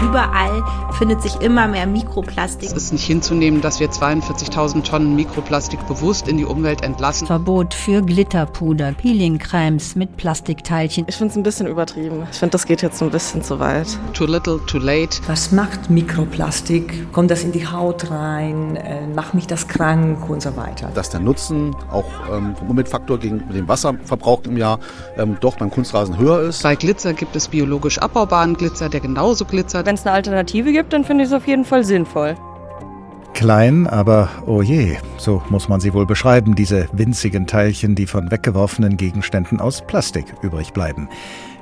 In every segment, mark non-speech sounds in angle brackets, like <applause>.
Überall findet sich immer mehr Mikroplastik. Es ist nicht hinzunehmen, dass wir 42.000 Tonnen Mikroplastik bewusst in die Umwelt entlassen. Verbot für Glitterpuder, Peelingcremes mit Plastikteilchen. Ich finde es ein bisschen übertrieben. Ich finde, das geht jetzt ein bisschen zu weit. Too little, too late. Was macht Mikroplastik? Kommt das in die Haut rein? Äh, macht mich das krank und so weiter? Dass der Nutzen auch ähm, vom Umweltfaktor gegen den Wasserverbrauch im Jahr ähm, doch beim Kunstrasen höher ist. Bei Glitzer gibt es biologisch abbaubaren Glitzer, der genauso glitzert. Wenn es eine Alternative gibt, dann finde ich es auf jeden Fall sinnvoll. Klein, aber oh je, so muss man sie wohl beschreiben, diese winzigen Teilchen, die von weggeworfenen Gegenständen aus Plastik übrig bleiben.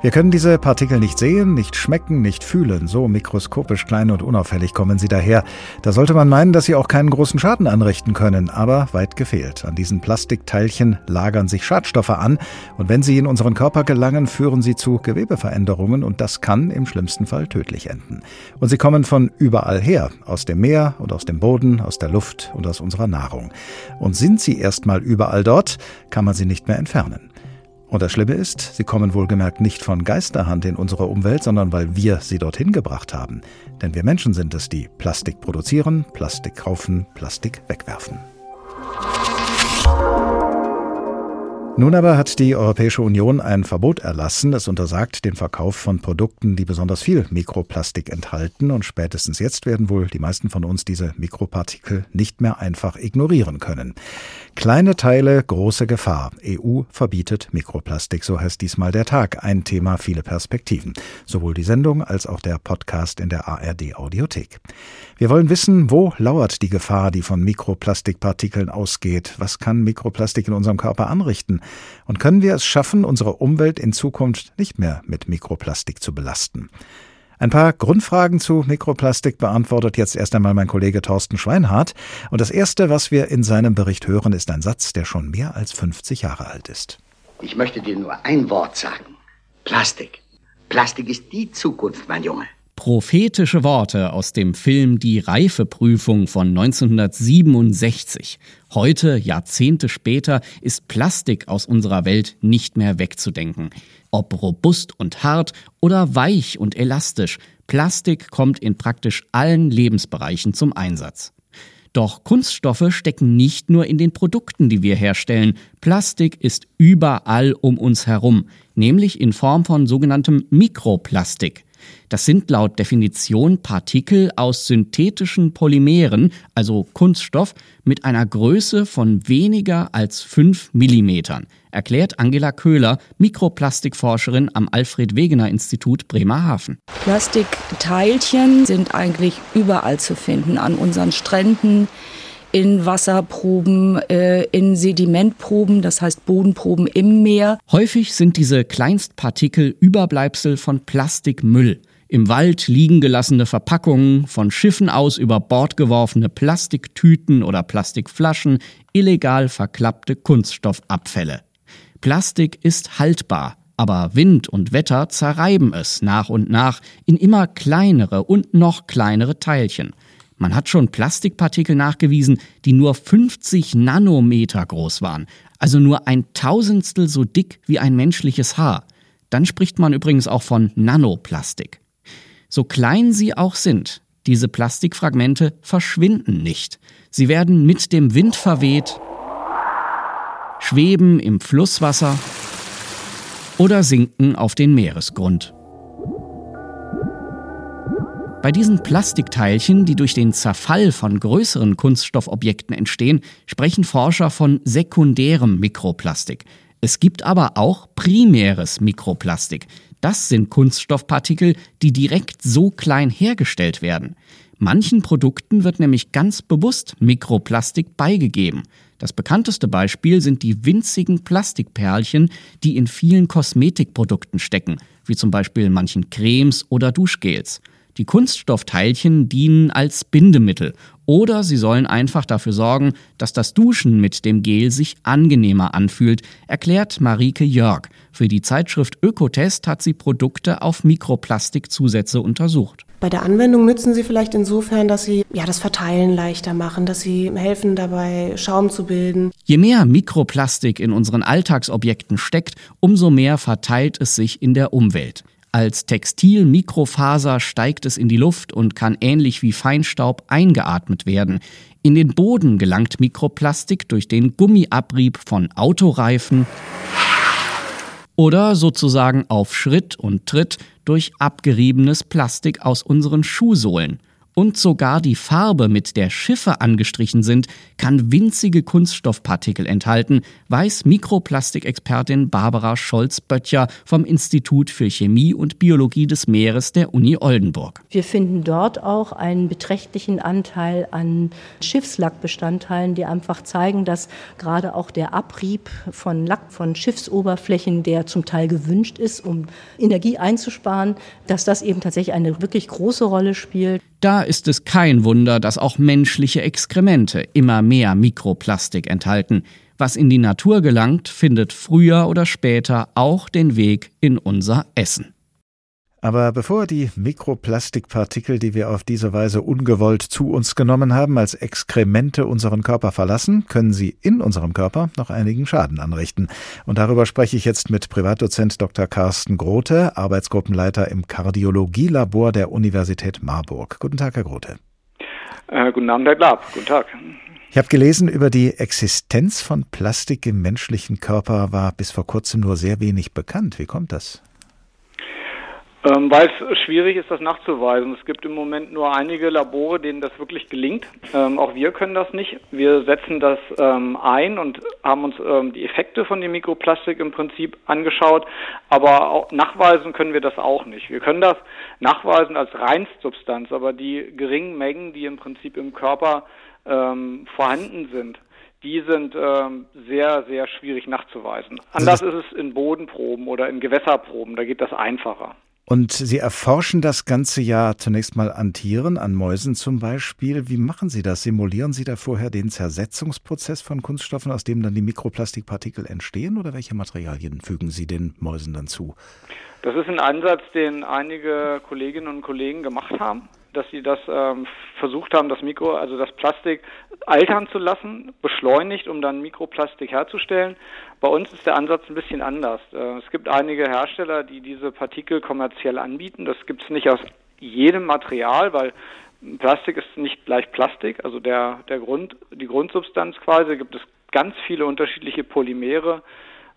Wir können diese Partikel nicht sehen, nicht schmecken, nicht fühlen. So mikroskopisch klein und unauffällig kommen sie daher. Da sollte man meinen, dass sie auch keinen großen Schaden anrichten können, aber weit gefehlt. An diesen Plastikteilchen lagern sich Schadstoffe an und wenn sie in unseren Körper gelangen, führen sie zu Gewebeveränderungen und das kann im schlimmsten Fall tödlich enden. Und sie kommen von überall her, aus dem Meer und aus dem Boden, aus der Luft und aus unserer Nahrung. Und sind sie erstmal überall dort, kann man sie nicht mehr entfernen. Und das Schlimme ist, sie kommen wohlgemerkt nicht von Geisterhand in unsere Umwelt, sondern weil wir sie dorthin gebracht haben. Denn wir Menschen sind es, die Plastik produzieren, Plastik kaufen, Plastik wegwerfen. Nun aber hat die Europäische Union ein Verbot erlassen. Es untersagt den Verkauf von Produkten, die besonders viel Mikroplastik enthalten. Und spätestens jetzt werden wohl die meisten von uns diese Mikropartikel nicht mehr einfach ignorieren können. Kleine Teile, große Gefahr. EU verbietet Mikroplastik, so heißt diesmal der Tag. Ein Thema, viele Perspektiven. Sowohl die Sendung als auch der Podcast in der ARD Audiothek. Wir wollen wissen, wo lauert die Gefahr, die von Mikroplastikpartikeln ausgeht? Was kann Mikroplastik in unserem Körper anrichten? Und können wir es schaffen, unsere Umwelt in Zukunft nicht mehr mit Mikroplastik zu belasten? Ein paar Grundfragen zu Mikroplastik beantwortet jetzt erst einmal mein Kollege Thorsten Schweinhardt. Und das Erste, was wir in seinem Bericht hören, ist ein Satz, der schon mehr als 50 Jahre alt ist. Ich möchte dir nur ein Wort sagen. Plastik. Plastik ist die Zukunft, mein Junge. Prophetische Worte aus dem Film Die Reifeprüfung von 1967. Heute, Jahrzehnte später, ist Plastik aus unserer Welt nicht mehr wegzudenken. Ob robust und hart oder weich und elastisch, Plastik kommt in praktisch allen Lebensbereichen zum Einsatz. Doch Kunststoffe stecken nicht nur in den Produkten, die wir herstellen. Plastik ist überall um uns herum, nämlich in Form von sogenanntem Mikroplastik. Das sind laut Definition Partikel aus synthetischen Polymeren, also Kunststoff, mit einer Größe von weniger als 5 Millimetern, erklärt Angela Köhler, Mikroplastikforscherin am Alfred Wegener Institut Bremerhaven. Plastikteilchen sind eigentlich überall zu finden, an unseren Stränden, in Wasserproben, äh, in Sedimentproben, das heißt Bodenproben im Meer. Häufig sind diese Kleinstpartikel Überbleibsel von Plastikmüll. Im Wald liegen gelassene Verpackungen, von Schiffen aus über Bord geworfene Plastiktüten oder Plastikflaschen, illegal verklappte Kunststoffabfälle. Plastik ist haltbar, aber Wind und Wetter zerreiben es nach und nach in immer kleinere und noch kleinere Teilchen. Man hat schon Plastikpartikel nachgewiesen, die nur 50 Nanometer groß waren, also nur ein Tausendstel so dick wie ein menschliches Haar. Dann spricht man übrigens auch von Nanoplastik. So klein sie auch sind, diese Plastikfragmente verschwinden nicht. Sie werden mit dem Wind verweht, schweben im Flusswasser oder sinken auf den Meeresgrund. Bei diesen Plastikteilchen, die durch den Zerfall von größeren Kunststoffobjekten entstehen, sprechen Forscher von sekundärem Mikroplastik. Es gibt aber auch primäres Mikroplastik. Das sind Kunststoffpartikel, die direkt so klein hergestellt werden. Manchen Produkten wird nämlich ganz bewusst Mikroplastik beigegeben. Das bekannteste Beispiel sind die winzigen Plastikperlchen, die in vielen Kosmetikprodukten stecken, wie zum Beispiel manchen Cremes oder Duschgels. Die Kunststoffteilchen dienen als Bindemittel oder sie sollen einfach dafür sorgen, dass das Duschen mit dem Gel sich angenehmer anfühlt, erklärt Marike Jörg. Für die Zeitschrift Ökotest hat sie Produkte auf Mikroplastikzusätze untersucht. Bei der Anwendung nützen sie vielleicht insofern, dass sie ja das Verteilen leichter machen, dass sie helfen dabei, Schaum zu bilden. Je mehr Mikroplastik in unseren Alltagsobjekten steckt, umso mehr verteilt es sich in der Umwelt. Als Textilmikrofaser steigt es in die Luft und kann ähnlich wie Feinstaub eingeatmet werden. In den Boden gelangt Mikroplastik durch den Gummiabrieb von Autoreifen oder sozusagen auf Schritt und Tritt durch abgeriebenes Plastik aus unseren Schuhsohlen und sogar die Farbe, mit der Schiffe angestrichen sind, kann winzige Kunststoffpartikel enthalten, weiß Mikroplastikexpertin Barbara Scholz-Böttcher vom Institut für Chemie und Biologie des Meeres der Uni Oldenburg. Wir finden dort auch einen beträchtlichen Anteil an Schiffslackbestandteilen, die einfach zeigen, dass gerade auch der Abrieb von Lack von Schiffsoberflächen, der zum Teil gewünscht ist, um Energie einzusparen, dass das eben tatsächlich eine wirklich große Rolle spielt. Da ist es kein Wunder, dass auch menschliche Exkremente immer mehr Mikroplastik enthalten. Was in die Natur gelangt, findet früher oder später auch den Weg in unser Essen. Aber bevor die Mikroplastikpartikel, die wir auf diese Weise ungewollt zu uns genommen haben, als Exkremente unseren Körper verlassen, können sie in unserem Körper noch einigen Schaden anrichten. Und darüber spreche ich jetzt mit Privatdozent Dr. Carsten Grote, Arbeitsgruppenleiter im Kardiologielabor der Universität Marburg. Guten Tag, Herr Grote. Äh, guten Abend, Herr Glab. Guten Tag. Ich habe gelesen, über die Existenz von Plastik im menschlichen Körper war bis vor kurzem nur sehr wenig bekannt. Wie kommt das? Ähm, weil es schwierig ist, das nachzuweisen. Es gibt im Moment nur einige Labore, denen das wirklich gelingt. Ähm, auch wir können das nicht. Wir setzen das ähm, ein und haben uns ähm, die Effekte von dem Mikroplastik im Prinzip angeschaut, aber nachweisen können wir das auch nicht. Wir können das nachweisen als Reinstsubstanz, aber die geringen Mengen, die im Prinzip im Körper ähm, vorhanden sind, die sind ähm, sehr, sehr schwierig nachzuweisen. Anders ist es in Bodenproben oder in Gewässerproben, da geht das einfacher. Und Sie erforschen das ganze Jahr zunächst mal an Tieren, an Mäusen zum Beispiel. Wie machen Sie das? Simulieren Sie da vorher den Zersetzungsprozess von Kunststoffen, aus dem dann die Mikroplastikpartikel entstehen? Oder welche Materialien fügen Sie den Mäusen dann zu? Das ist ein Ansatz, den einige Kolleginnen und Kollegen gemacht haben dass sie das ähm, versucht haben, das Mikro, also das Plastik altern zu lassen, beschleunigt, um dann Mikroplastik herzustellen. Bei uns ist der Ansatz ein bisschen anders. Äh, es gibt einige Hersteller, die diese Partikel kommerziell anbieten. Das gibt es nicht aus jedem Material, weil Plastik ist nicht gleich Plastik, also der, der Grund, die Grundsubstanz quasi, gibt es ganz viele unterschiedliche Polymere,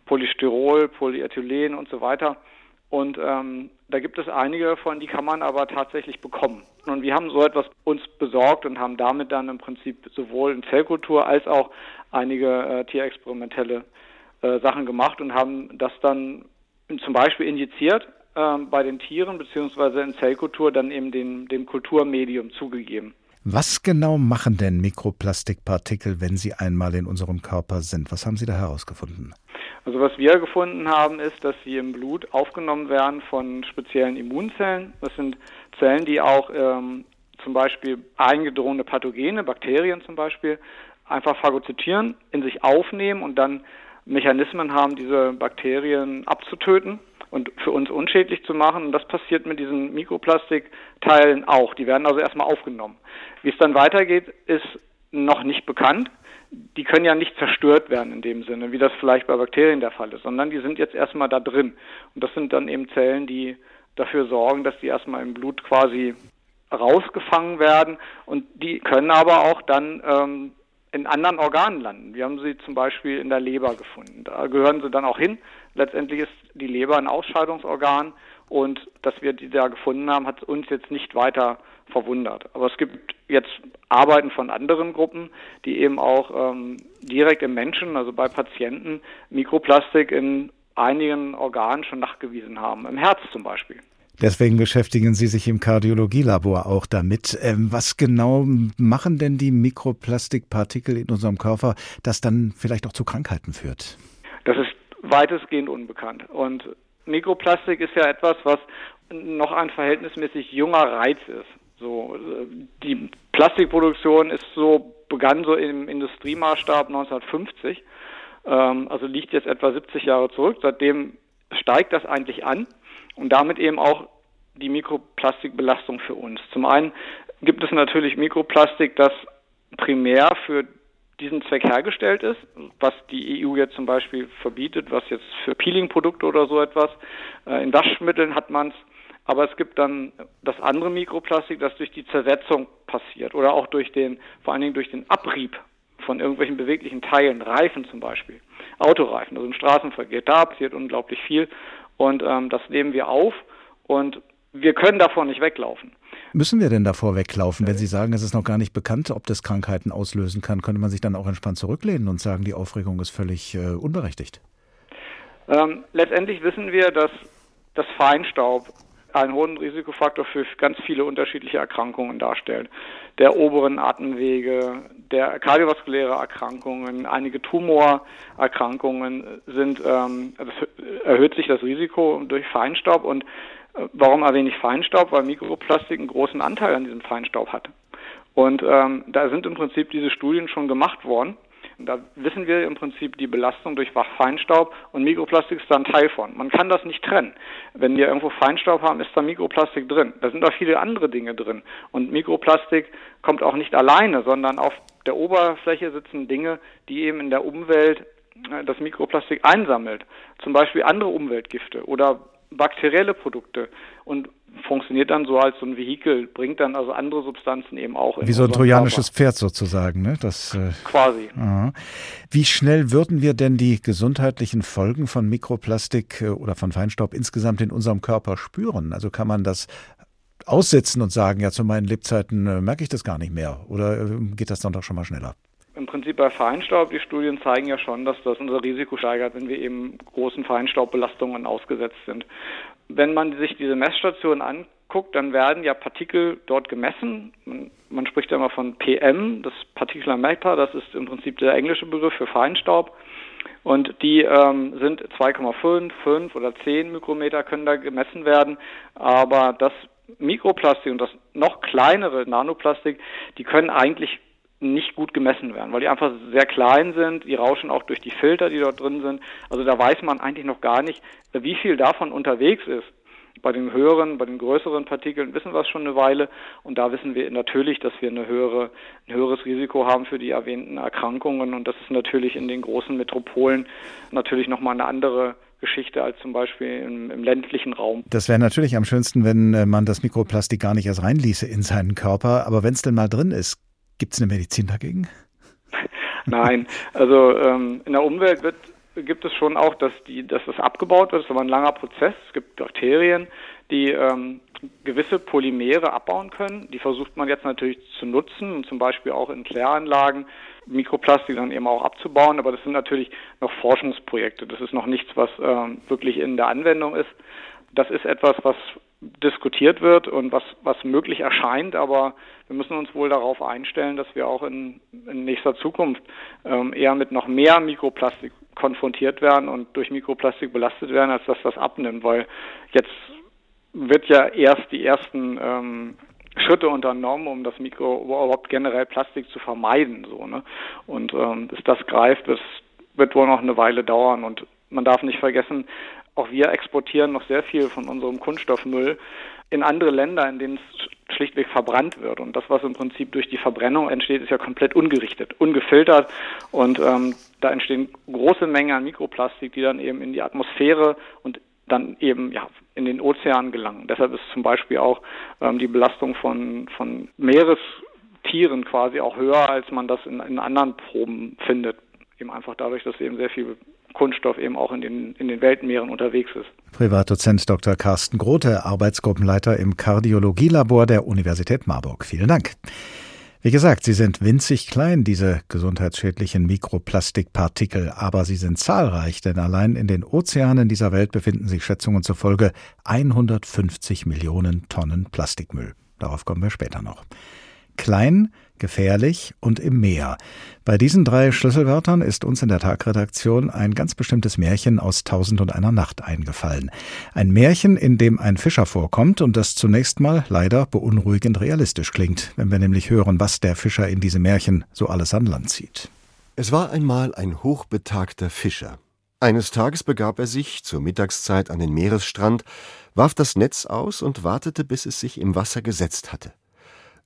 Polystyrol, Polyethylen und so weiter. Und ähm, da gibt es einige davon, die kann man aber tatsächlich bekommen. Und wir haben so etwas uns besorgt und haben damit dann im Prinzip sowohl in Zellkultur als auch einige äh, tierexperimentelle äh, Sachen gemacht und haben das dann zum Beispiel injiziert äh, bei den Tieren beziehungsweise in Zellkultur dann eben dem, dem Kulturmedium zugegeben. Was genau machen denn Mikroplastikpartikel, wenn sie einmal in unserem Körper sind? Was haben Sie da herausgefunden? Also was wir gefunden haben, ist, dass sie im Blut aufgenommen werden von speziellen Immunzellen. Das sind Zellen, die auch ähm, zum Beispiel eingedrungene Pathogene, Bakterien zum Beispiel, einfach phagozytieren, in sich aufnehmen und dann Mechanismen haben, diese Bakterien abzutöten und für uns unschädlich zu machen. Und das passiert mit diesen Mikroplastikteilen auch. Die werden also erstmal aufgenommen. Wie es dann weitergeht, ist noch nicht bekannt die können ja nicht zerstört werden in dem Sinne, wie das vielleicht bei Bakterien der Fall ist, sondern die sind jetzt erstmal da drin. Und das sind dann eben Zellen, die dafür sorgen, dass die erstmal im Blut quasi rausgefangen werden und die können aber auch dann ähm, in anderen Organen landen. Wir haben sie zum Beispiel in der Leber gefunden. Da gehören sie dann auch hin. Letztendlich ist die Leber ein Ausscheidungsorgan und dass wir die da gefunden haben, hat uns jetzt nicht weiter verwundert. Aber es gibt jetzt Arbeiten von anderen Gruppen, die eben auch ähm, direkt im Menschen, also bei Patienten, Mikroplastik in einigen Organen schon nachgewiesen haben, im Herz zum Beispiel. Deswegen beschäftigen Sie sich im Kardiologielabor auch damit. Ähm, was genau machen denn die Mikroplastikpartikel in unserem Körper, das dann vielleicht auch zu Krankheiten führt? Das ist weitestgehend unbekannt. Und Mikroplastik ist ja etwas, was noch ein verhältnismäßig junger Reiz ist. So, die Plastikproduktion ist so, begann so im Industriemaßstab 1950, ähm, also liegt jetzt etwa 70 Jahre zurück. Seitdem steigt das eigentlich an und damit eben auch die Mikroplastikbelastung für uns? Zum einen gibt es natürlich Mikroplastik, das primär für diesen Zweck hergestellt ist, was die EU jetzt zum Beispiel verbietet, was jetzt für Peeling-Produkte oder so etwas. Äh, in Waschmitteln hat man es, aber es gibt dann das andere Mikroplastik, das durch die Zersetzung passiert oder auch durch den, vor allen Dingen durch den Abrieb von irgendwelchen beweglichen Teilen, Reifen zum Beispiel, Autoreifen, also im Straßenverkehr, da passiert unglaublich viel und ähm, das nehmen wir auf und wir können davon nicht weglaufen. Müssen wir denn davor weglaufen? Wenn Sie sagen, es ist noch gar nicht bekannt, ob das Krankheiten auslösen kann, könnte man sich dann auch entspannt zurücklehnen und sagen, die Aufregung ist völlig äh, unberechtigt? Ähm, letztendlich wissen wir, dass das Feinstaub einen hohen Risikofaktor für ganz viele unterschiedliche Erkrankungen darstellt. Der oberen Atemwege, der kardiovaskuläre Erkrankungen, einige Tumorerkrankungen sind, ähm, das erhöht sich das Risiko durch Feinstaub und Warum erwähne ich Feinstaub? Weil Mikroplastik einen großen Anteil an diesem Feinstaub hat. Und ähm, da sind im Prinzip diese Studien schon gemacht worden. Da wissen wir im Prinzip die Belastung durch Feinstaub und Mikroplastik ist da ein Teil von. Man kann das nicht trennen. Wenn wir irgendwo Feinstaub haben, ist da Mikroplastik drin. Da sind auch viele andere Dinge drin. Und Mikroplastik kommt auch nicht alleine, sondern auf der Oberfläche sitzen Dinge, die eben in der Umwelt äh, das Mikroplastik einsammelt. Zum Beispiel andere Umweltgifte oder bakterielle Produkte und funktioniert dann so als so ein Vehikel, bringt dann also andere Substanzen eben auch in Wie so ein trojanisches Körper. Pferd sozusagen, ne? Das, äh, Quasi. Aha. Wie schnell würden wir denn die gesundheitlichen Folgen von Mikroplastik äh, oder von Feinstaub insgesamt in unserem Körper spüren? Also kann man das aussitzen und sagen, ja, zu meinen Lebzeiten äh, merke ich das gar nicht mehr? Oder äh, geht das dann doch schon mal schneller? Im Prinzip bei Feinstaub, die Studien zeigen ja schon, dass das unser Risiko steigert, wenn wir eben großen Feinstaubbelastungen ausgesetzt sind. Wenn man sich diese Messstationen anguckt, dann werden ja Partikel dort gemessen. Man, man spricht ja immer von PM, das Particular Matter, das ist im Prinzip der englische Begriff für Feinstaub. Und die ähm, sind 2,5, 5 oder 10 Mikrometer können da gemessen werden. Aber das Mikroplastik und das noch kleinere Nanoplastik, die können eigentlich nicht gut gemessen werden, weil die einfach sehr klein sind, die rauschen auch durch die Filter, die dort drin sind. Also da weiß man eigentlich noch gar nicht, wie viel davon unterwegs ist. Bei den höheren, bei den größeren Partikeln wissen wir es schon eine Weile und da wissen wir natürlich, dass wir eine höhere, ein höheres Risiko haben für die erwähnten Erkrankungen und das ist natürlich in den großen Metropolen natürlich nochmal eine andere Geschichte als zum Beispiel im, im ländlichen Raum. Das wäre natürlich am schönsten, wenn äh, man das Mikroplastik gar nicht erst reinließe in seinen Körper. Aber wenn es denn mal drin ist, Gibt es eine Medizin dagegen? <laughs> Nein, also ähm, in der Umwelt wird, gibt es schon auch, dass, die, dass das abgebaut wird. Das ist aber ein langer Prozess. Es gibt Bakterien, die ähm, gewisse Polymere abbauen können. Die versucht man jetzt natürlich zu nutzen, zum Beispiel auch in Kläranlagen Mikroplastik dann eben auch abzubauen. Aber das sind natürlich noch Forschungsprojekte. Das ist noch nichts, was ähm, wirklich in der Anwendung ist. Das ist etwas, was diskutiert wird und was, was möglich erscheint, aber wir müssen uns wohl darauf einstellen, dass wir auch in, in nächster Zukunft ähm, eher mit noch mehr Mikroplastik konfrontiert werden und durch Mikroplastik belastet werden, als dass das abnimmt, weil jetzt wird ja erst die ersten ähm, Schritte unternommen, um das Mikro überhaupt generell Plastik zu vermeiden, so ne. Und ähm, bis das greift, das wird wohl noch eine Weile dauern und man darf nicht vergessen, auch wir exportieren noch sehr viel von unserem Kunststoffmüll in andere Länder, in denen es schlichtweg verbrannt wird. Und das, was im Prinzip durch die Verbrennung entsteht, ist ja komplett ungerichtet, ungefiltert. Und ähm, da entstehen große Mengen an Mikroplastik, die dann eben in die Atmosphäre und dann eben ja in den Ozean gelangen. Deshalb ist zum Beispiel auch ähm, die Belastung von, von Meerestieren quasi auch höher, als man das in, in anderen Proben findet. Eben einfach dadurch, dass eben sehr viel Kunststoff eben auch in den, in den Weltmeeren unterwegs ist. Privatdozent Dr. Carsten Grote, Arbeitsgruppenleiter im Kardiologielabor der Universität Marburg. Vielen Dank. Wie gesagt, sie sind winzig klein, diese gesundheitsschädlichen Mikroplastikpartikel, aber sie sind zahlreich, denn allein in den Ozeanen dieser Welt befinden sich Schätzungen zufolge 150 Millionen Tonnen Plastikmüll. Darauf kommen wir später noch. Klein, gefährlich und im Meer. Bei diesen drei Schlüsselwörtern ist uns in der Tagredaktion ein ganz bestimmtes Märchen aus Tausend und einer Nacht eingefallen. Ein Märchen, in dem ein Fischer vorkommt und das zunächst mal leider beunruhigend realistisch klingt, wenn wir nämlich hören, was der Fischer in diesem Märchen so alles an Land zieht. Es war einmal ein hochbetagter Fischer. Eines Tages begab er sich zur Mittagszeit an den Meeresstrand, warf das Netz aus und wartete, bis es sich im Wasser gesetzt hatte.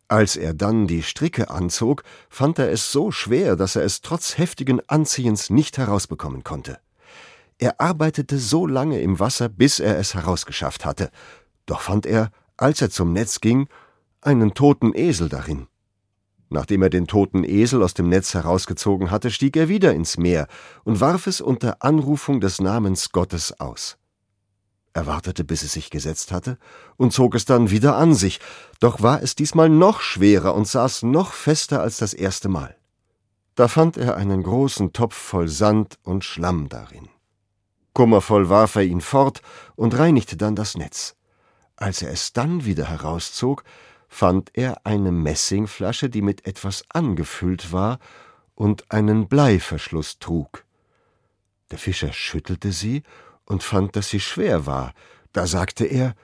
Als er dann die Stricke anzog, fand er es so schwer, dass er es trotz heftigen Anziehens nicht herausbekommen konnte. Er arbeitete so lange im Wasser, bis er es herausgeschafft hatte, doch fand er, als er zum Netz ging, einen toten Esel darin. Nachdem er den toten Esel aus dem Netz herausgezogen hatte, stieg er wieder ins Meer und warf es unter Anrufung des Namens Gottes aus. Er wartete, bis es sich gesetzt hatte, und zog es dann wieder an sich, doch war es diesmal noch schwerer und saß noch fester als das erste Mal. Da fand er einen großen Topf voll Sand und Schlamm darin. Kummervoll warf er ihn fort und reinigte dann das Netz. Als er es dann wieder herauszog, fand er eine Messingflasche, die mit etwas angefüllt war und einen Bleiverschluss trug. Der Fischer schüttelte sie und fand, dass sie schwer war. Da sagte er,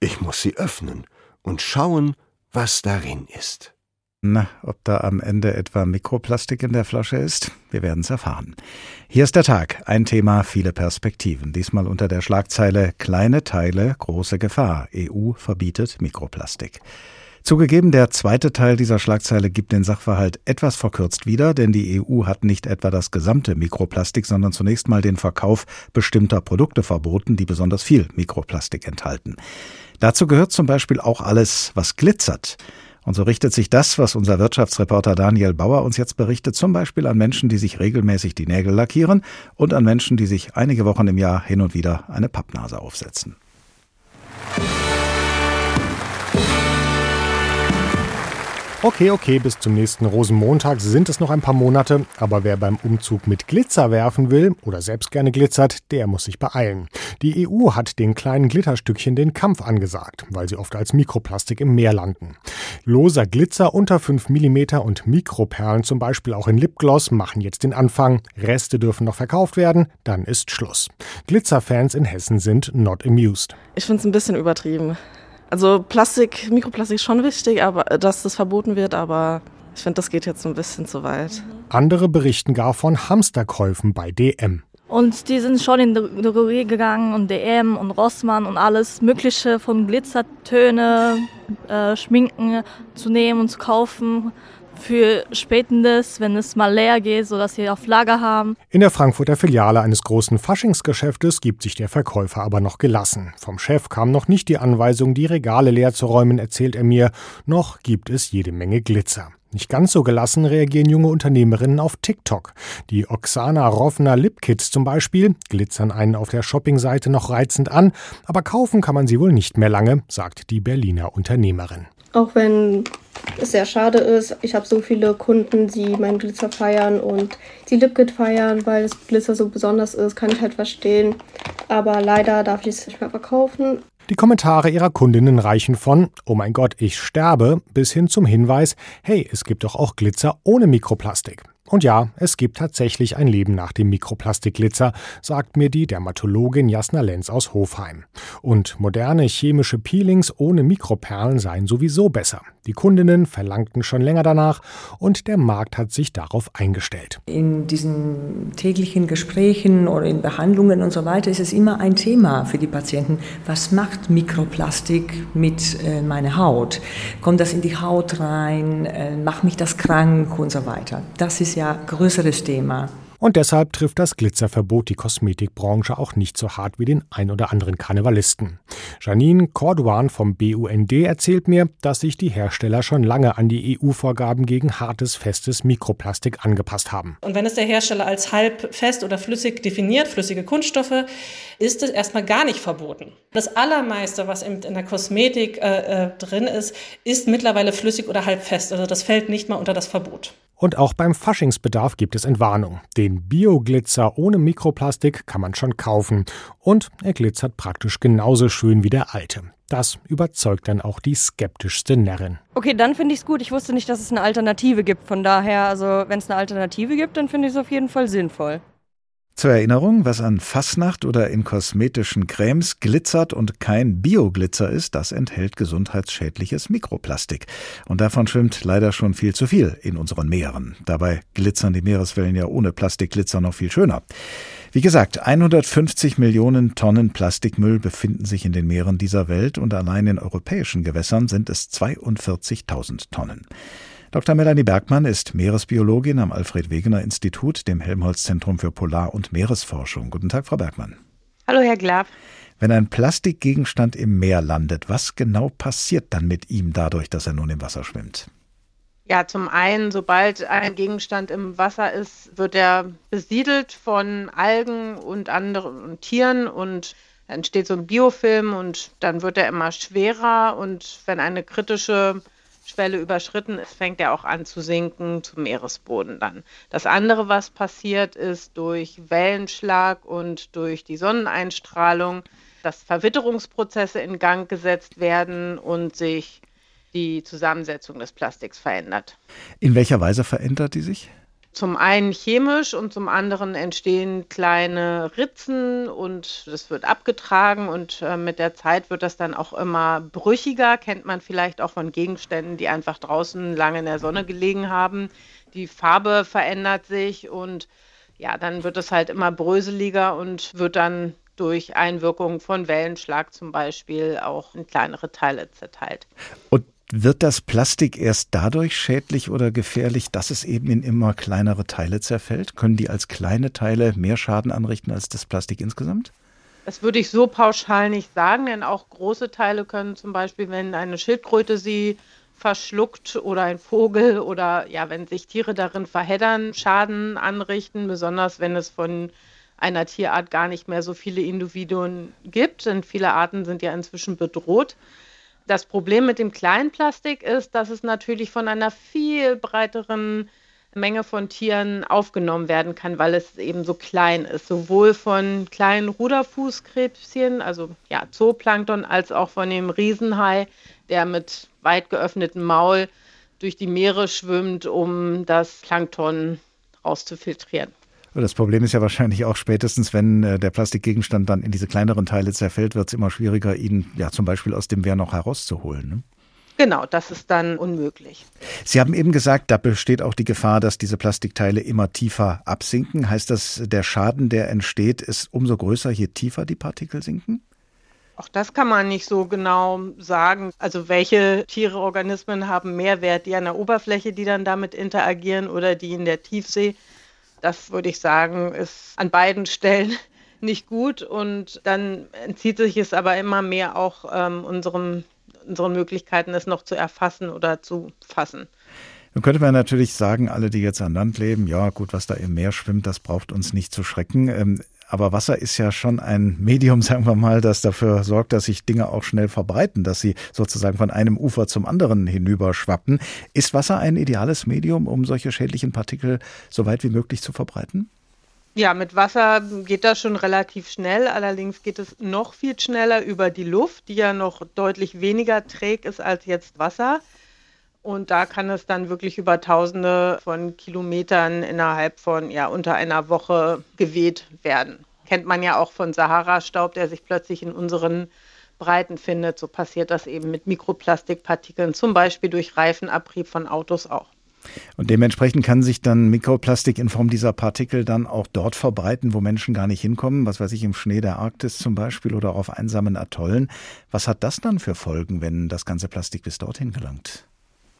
ich muss sie öffnen und schauen, was darin ist. Na, ob da am Ende etwa Mikroplastik in der Flasche ist? Wir werden es erfahren. Hier ist der Tag. Ein Thema, viele Perspektiven. Diesmal unter der Schlagzeile Kleine Teile, große Gefahr. EU verbietet Mikroplastik. Zugegeben, der zweite Teil dieser Schlagzeile gibt den Sachverhalt etwas verkürzt wieder, denn die EU hat nicht etwa das gesamte Mikroplastik, sondern zunächst mal den Verkauf bestimmter Produkte verboten, die besonders viel Mikroplastik enthalten. Dazu gehört zum Beispiel auch alles, was glitzert. Und so richtet sich das, was unser Wirtschaftsreporter Daniel Bauer uns jetzt berichtet, zum Beispiel an Menschen, die sich regelmäßig die Nägel lackieren und an Menschen, die sich einige Wochen im Jahr hin und wieder eine Pappnase aufsetzen. Okay, okay, bis zum nächsten Rosenmontag sind es noch ein paar Monate, aber wer beim Umzug mit Glitzer werfen will oder selbst gerne glitzert, der muss sich beeilen. Die EU hat den kleinen Glitterstückchen den Kampf angesagt, weil sie oft als Mikroplastik im Meer landen. Loser Glitzer unter 5 mm und Mikroperlen zum Beispiel auch in Lipgloss machen jetzt den Anfang. Reste dürfen noch verkauft werden, dann ist Schluss. Glitzerfans in Hessen sind not amused. Ich finde es ein bisschen übertrieben. Also Plastik, Mikroplastik ist schon wichtig, aber äh, dass das verboten wird, aber ich finde, das geht jetzt ein bisschen zu weit. Andere berichten gar von Hamsterkäufen bei DM. Und die sind schon in die Drogerie gegangen und DM und Rossmann und alles Mögliche von Glitzertöne, äh, Schminken zu nehmen und zu kaufen für Spätendes, wenn es mal leer geht, sodass sie auf Lager haben. In der Frankfurter Filiale eines großen Faschingsgeschäftes gibt sich der Verkäufer aber noch gelassen. Vom Chef kam noch nicht die Anweisung, die Regale leer zu räumen, erzählt er mir, noch gibt es jede Menge Glitzer. Nicht ganz so gelassen reagieren junge Unternehmerinnen auf TikTok. Die Oksana Rovna Lipkits zum Beispiel glitzern einen auf der Shoppingseite noch reizend an, aber kaufen kann man sie wohl nicht mehr lange, sagt die Berliner Unternehmerin. Auch wenn sehr schade ist. Ich habe so viele Kunden, die meinen Glitzer feiern und die Lipkit feiern, weil das Glitzer so besonders ist, kann ich halt verstehen. Aber leider darf ich es nicht mehr verkaufen. Die Kommentare ihrer Kundinnen reichen von Oh mein Gott, ich sterbe bis hin zum Hinweis Hey, es gibt doch auch Glitzer ohne Mikroplastik. Und ja, es gibt tatsächlich ein Leben nach dem Mikroplastikglitzer, sagt mir die Dermatologin Jasna Lenz aus Hofheim. Und moderne chemische Peelings ohne Mikroperlen seien sowieso besser. Die Kundinnen verlangten schon länger danach und der Markt hat sich darauf eingestellt. In diesen täglichen Gesprächen oder in Behandlungen und so weiter ist es immer ein Thema für die Patienten. Was macht Mikroplastik mit äh, meiner Haut? Kommt das in die Haut rein? Äh, macht mich das krank und so weiter? Das ist ja größeres Thema. Und deshalb trifft das Glitzerverbot die Kosmetikbranche auch nicht so hart wie den ein oder anderen Karnevalisten. Janine Corduan vom BUND erzählt mir, dass sich die Hersteller schon lange an die EU-Vorgaben gegen hartes, festes Mikroplastik angepasst haben. Und wenn es der Hersteller als halb fest oder flüssig definiert, flüssige Kunststoffe, ist es erstmal gar nicht verboten. Das Allermeiste, was in der Kosmetik äh, äh, drin ist, ist mittlerweile flüssig oder halb fest. Also das fällt nicht mal unter das Verbot. Und auch beim Faschingsbedarf gibt es Entwarnung. Den Bioglitzer ohne Mikroplastik kann man schon kaufen. Und er glitzert praktisch genauso schön wie der alte. Das überzeugt dann auch die skeptischste Närrin. Okay, dann finde ich es gut. Ich wusste nicht, dass es eine Alternative gibt. Von daher, also wenn es eine Alternative gibt, dann finde ich es auf jeden Fall sinnvoll. Zur Erinnerung, was an Fassnacht oder in kosmetischen Cremes glitzert und kein Bioglitzer ist, das enthält gesundheitsschädliches Mikroplastik. Und davon schwimmt leider schon viel zu viel in unseren Meeren. Dabei glitzern die Meereswellen ja ohne Plastikglitzer noch viel schöner. Wie gesagt, 150 Millionen Tonnen Plastikmüll befinden sich in den Meeren dieser Welt und allein in europäischen Gewässern sind es 42.000 Tonnen. Dr. Melanie Bergmann ist Meeresbiologin am Alfred Wegener Institut, dem Helmholtz Zentrum für Polar- und Meeresforschung. Guten Tag, Frau Bergmann. Hallo, Herr Glab. Wenn ein Plastikgegenstand im Meer landet, was genau passiert dann mit ihm dadurch, dass er nun im Wasser schwimmt? Ja, zum einen, sobald ein Gegenstand im Wasser ist, wird er besiedelt von Algen und anderen Tieren und entsteht so ein Biofilm und dann wird er immer schwerer und wenn eine kritische Schwelle überschritten ist, fängt er auch an zu sinken zum Meeresboden dann. Das andere, was passiert, ist durch Wellenschlag und durch die Sonneneinstrahlung, dass Verwitterungsprozesse in Gang gesetzt werden und sich die Zusammensetzung des Plastiks verändert. In welcher Weise verändert die sich? Zum einen chemisch und zum anderen entstehen kleine Ritzen und es wird abgetragen und äh, mit der Zeit wird das dann auch immer brüchiger. Kennt man vielleicht auch von Gegenständen, die einfach draußen lange in der Sonne gelegen haben. Die Farbe verändert sich und ja, dann wird es halt immer bröseliger und wird dann durch Einwirkung von Wellenschlag zum Beispiel auch in kleinere Teile zerteilt. Und wird das Plastik erst dadurch schädlich oder gefährlich, dass es eben in immer kleinere Teile zerfällt? Können die als kleine Teile mehr Schaden anrichten als das Plastik insgesamt? Das würde ich so pauschal nicht sagen, denn auch große Teile können zum Beispiel, wenn eine Schildkröte sie verschluckt oder ein Vogel oder ja, wenn sich Tiere darin verheddern, Schaden anrichten, besonders wenn es von einer Tierart gar nicht mehr so viele Individuen gibt, denn viele Arten sind ja inzwischen bedroht. Das Problem mit dem Kleinplastik ist, dass es natürlich von einer viel breiteren Menge von Tieren aufgenommen werden kann, weil es eben so klein ist. Sowohl von kleinen Ruderfußkrebschen, also ja, Zooplankton, als auch von dem Riesenhai, der mit weit geöffnetem Maul durch die Meere schwimmt, um das Plankton rauszufiltrieren. Das Problem ist ja wahrscheinlich auch spätestens, wenn äh, der Plastikgegenstand dann in diese kleineren Teile zerfällt, wird es immer schwieriger, ihn ja zum Beispiel aus dem Wehr noch herauszuholen. Ne? Genau, das ist dann unmöglich. Sie haben eben gesagt, da besteht auch die Gefahr, dass diese Plastikteile immer tiefer absinken. Heißt das, der Schaden, der entsteht, ist umso größer, je tiefer die Partikel sinken? Auch das kann man nicht so genau sagen. Also welche Tiere, Organismen haben mehr Wert, die an der Oberfläche, die dann damit interagieren oder die in der Tiefsee? Das würde ich sagen, ist an beiden Stellen <laughs> nicht gut und dann entzieht sich es aber immer mehr auch ähm, unserem, unseren Möglichkeiten, es noch zu erfassen oder zu fassen. Nun könnte man natürlich sagen, alle, die jetzt an Land leben, ja gut, was da im Meer schwimmt, das braucht uns nicht zu schrecken. Ähm, aber Wasser ist ja schon ein Medium, <laughs> sagen wir mal, das dafür sorgt, dass sich Dinge auch schnell verbreiten, dass sie sozusagen von einem Ufer zum anderen hinüberschwappen. Ist Wasser ein ideales Medium, um solche schädlichen Partikel so weit wie möglich zu verbreiten? Ja, mit Wasser geht das schon relativ schnell. Allerdings geht es noch viel schneller über die Luft, die ja noch deutlich weniger träg ist als jetzt Wasser. Und da kann es dann wirklich über Tausende von Kilometern innerhalb von ja, unter einer Woche geweht werden. Kennt man ja auch von Sahara-Staub, der sich plötzlich in unseren Breiten findet. So passiert das eben mit Mikroplastikpartikeln, zum Beispiel durch Reifenabrieb von Autos auch. Und dementsprechend kann sich dann Mikroplastik in Form dieser Partikel dann auch dort verbreiten, wo Menschen gar nicht hinkommen, was weiß ich, im Schnee der Arktis zum Beispiel oder auf einsamen Atollen. Was hat das dann für Folgen, wenn das ganze Plastik bis dorthin gelangt?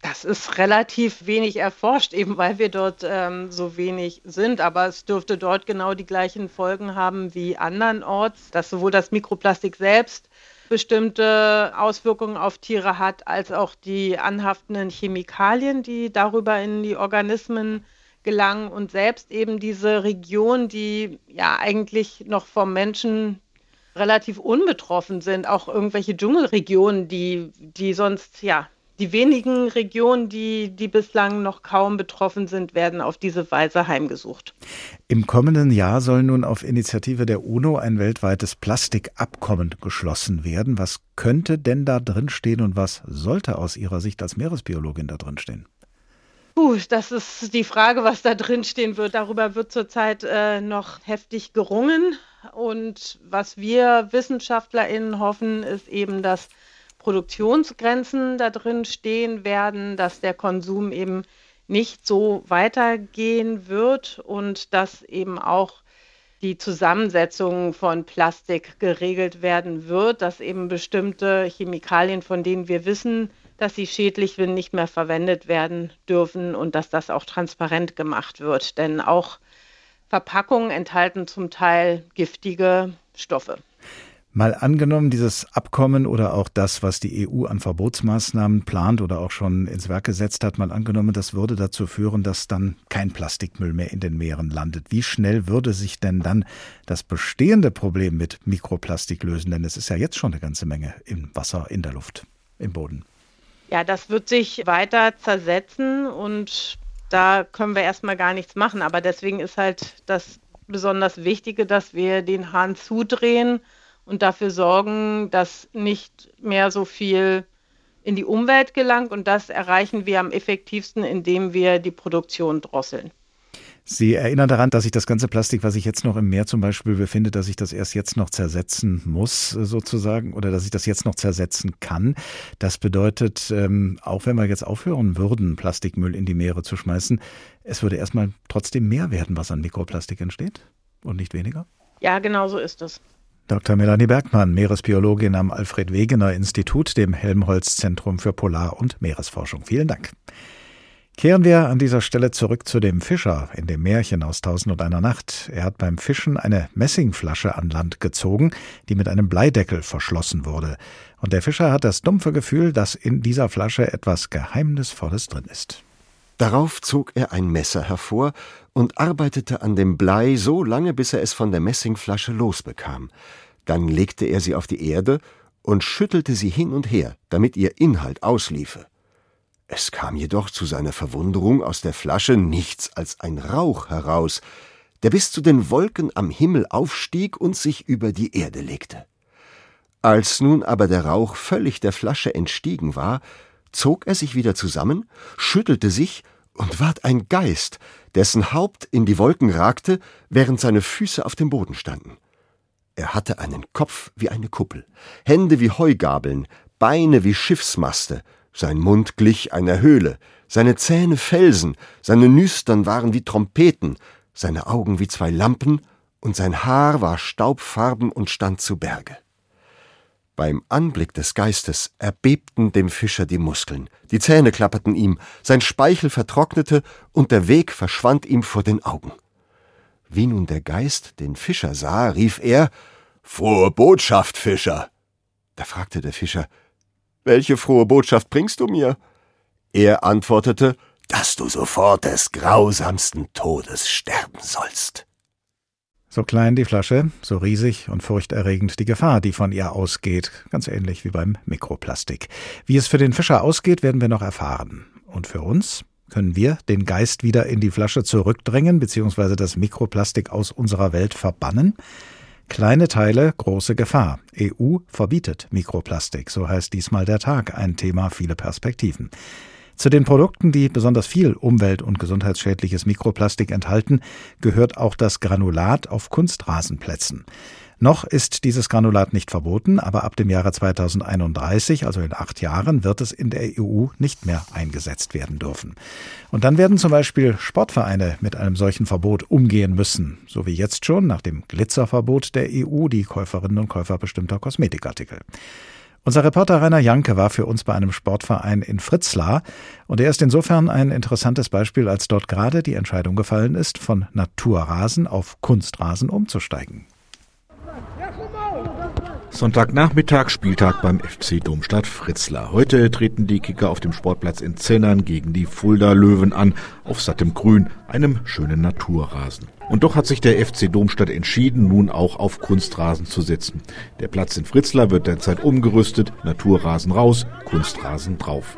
Das ist relativ wenig erforscht, eben weil wir dort ähm, so wenig sind. Aber es dürfte dort genau die gleichen Folgen haben wie andernorts, dass sowohl das Mikroplastik selbst bestimmte Auswirkungen auf Tiere hat, als auch die anhaftenden Chemikalien, die darüber in die Organismen gelangen und selbst eben diese Region, die ja eigentlich noch vom Menschen relativ unbetroffen sind, auch irgendwelche Dschungelregionen, die, die sonst ja die wenigen Regionen, die, die bislang noch kaum betroffen sind, werden auf diese Weise heimgesucht. Im kommenden Jahr soll nun auf Initiative der UNO ein weltweites Plastikabkommen geschlossen werden. Was könnte denn da drinstehen und was sollte aus Ihrer Sicht als Meeresbiologin da drinstehen? Puh, das ist die Frage, was da drinstehen wird. Darüber wird zurzeit äh, noch heftig gerungen. Und was wir WissenschaftlerInnen hoffen, ist eben, dass Produktionsgrenzen da drin stehen werden, dass der Konsum eben nicht so weitergehen wird und dass eben auch die Zusammensetzung von Plastik geregelt werden wird, dass eben bestimmte Chemikalien, von denen wir wissen, dass sie schädlich sind, nicht mehr verwendet werden dürfen und dass das auch transparent gemacht wird. Denn auch Verpackungen enthalten zum Teil giftige Stoffe. Mal angenommen, dieses Abkommen oder auch das, was die EU an Verbotsmaßnahmen plant oder auch schon ins Werk gesetzt hat, mal angenommen, das würde dazu führen, dass dann kein Plastikmüll mehr in den Meeren landet. Wie schnell würde sich denn dann das bestehende Problem mit Mikroplastik lösen? Denn es ist ja jetzt schon eine ganze Menge im Wasser, in der Luft, im Boden. Ja, das wird sich weiter zersetzen und da können wir erstmal gar nichts machen. Aber deswegen ist halt das besonders Wichtige, dass wir den Hahn zudrehen und dafür sorgen, dass nicht mehr so viel in die Umwelt gelangt. Und das erreichen wir am effektivsten, indem wir die Produktion drosseln. Sie erinnern daran, dass sich das ganze Plastik, was sich jetzt noch im Meer zum Beispiel befindet, dass sich das erst jetzt noch zersetzen muss, sozusagen, oder dass sich das jetzt noch zersetzen kann. Das bedeutet, ähm, auch wenn wir jetzt aufhören würden, Plastikmüll in die Meere zu schmeißen, es würde erstmal trotzdem mehr werden, was an Mikroplastik entsteht und nicht weniger? Ja, genau so ist es. Dr. Melanie Bergmann, Meeresbiologin am Alfred Wegener Institut, dem Helmholtz Zentrum für Polar- und Meeresforschung. Vielen Dank. Kehren wir an dieser Stelle zurück zu dem Fischer in dem Märchen aus Tausend und einer Nacht. Er hat beim Fischen eine Messingflasche an Land gezogen, die mit einem Bleideckel verschlossen wurde. Und der Fischer hat das dumpfe Gefühl, dass in dieser Flasche etwas Geheimnisvolles drin ist. Darauf zog er ein Messer hervor und arbeitete an dem Blei so lange, bis er es von der Messingflasche losbekam. Dann legte er sie auf die Erde und schüttelte sie hin und her, damit ihr Inhalt ausliefe. Es kam jedoch zu seiner Verwunderung aus der Flasche nichts als ein Rauch heraus, der bis zu den Wolken am Himmel aufstieg und sich über die Erde legte. Als nun aber der Rauch völlig der Flasche entstiegen war, zog er sich wieder zusammen, schüttelte sich und ward ein Geist, dessen Haupt in die Wolken ragte, während seine Füße auf dem Boden standen. Er hatte einen Kopf wie eine Kuppel, Hände wie Heugabeln, Beine wie Schiffsmaste, sein Mund glich einer Höhle, seine Zähne Felsen, seine Nüstern waren wie Trompeten, seine Augen wie zwei Lampen, und sein Haar war staubfarben und stand zu Berge. Beim Anblick des Geistes erbebten dem Fischer die Muskeln, die Zähne klapperten ihm, sein Speichel vertrocknete und der Weg verschwand ihm vor den Augen. Wie nun der Geist den Fischer sah, rief er Frohe Botschaft, Fischer. Da fragte der Fischer Welche frohe Botschaft bringst du mir? Er antwortete Dass du sofort des grausamsten Todes sterben sollst. So klein die Flasche, so riesig und furchterregend die Gefahr, die von ihr ausgeht, ganz ähnlich wie beim Mikroplastik. Wie es für den Fischer ausgeht, werden wir noch erfahren. Und für uns können wir den Geist wieder in die Flasche zurückdrängen bzw. das Mikroplastik aus unserer Welt verbannen? Kleine Teile, große Gefahr. EU verbietet Mikroplastik, so heißt diesmal der Tag, ein Thema, viele Perspektiven. Zu den Produkten, die besonders viel umwelt- und gesundheitsschädliches Mikroplastik enthalten, gehört auch das Granulat auf Kunstrasenplätzen. Noch ist dieses Granulat nicht verboten, aber ab dem Jahre 2031, also in acht Jahren, wird es in der EU nicht mehr eingesetzt werden dürfen. Und dann werden zum Beispiel Sportvereine mit einem solchen Verbot umgehen müssen, so wie jetzt schon nach dem Glitzerverbot der EU die Käuferinnen und Käufer bestimmter Kosmetikartikel. Unser Reporter Rainer Janke war für uns bei einem Sportverein in Fritzlar und er ist insofern ein interessantes Beispiel, als dort gerade die Entscheidung gefallen ist, von Naturrasen auf Kunstrasen umzusteigen. Sonntagnachmittag, Spieltag beim FC Domstadt Fritzlar. Heute treten die Kicker auf dem Sportplatz in Zennern gegen die Fulda Löwen an, auf sattem Grün, einem schönen Naturrasen. Und doch hat sich der FC Domstadt entschieden, nun auch auf Kunstrasen zu setzen. Der Platz in Fritzlar wird derzeit umgerüstet, Naturrasen raus, Kunstrasen drauf.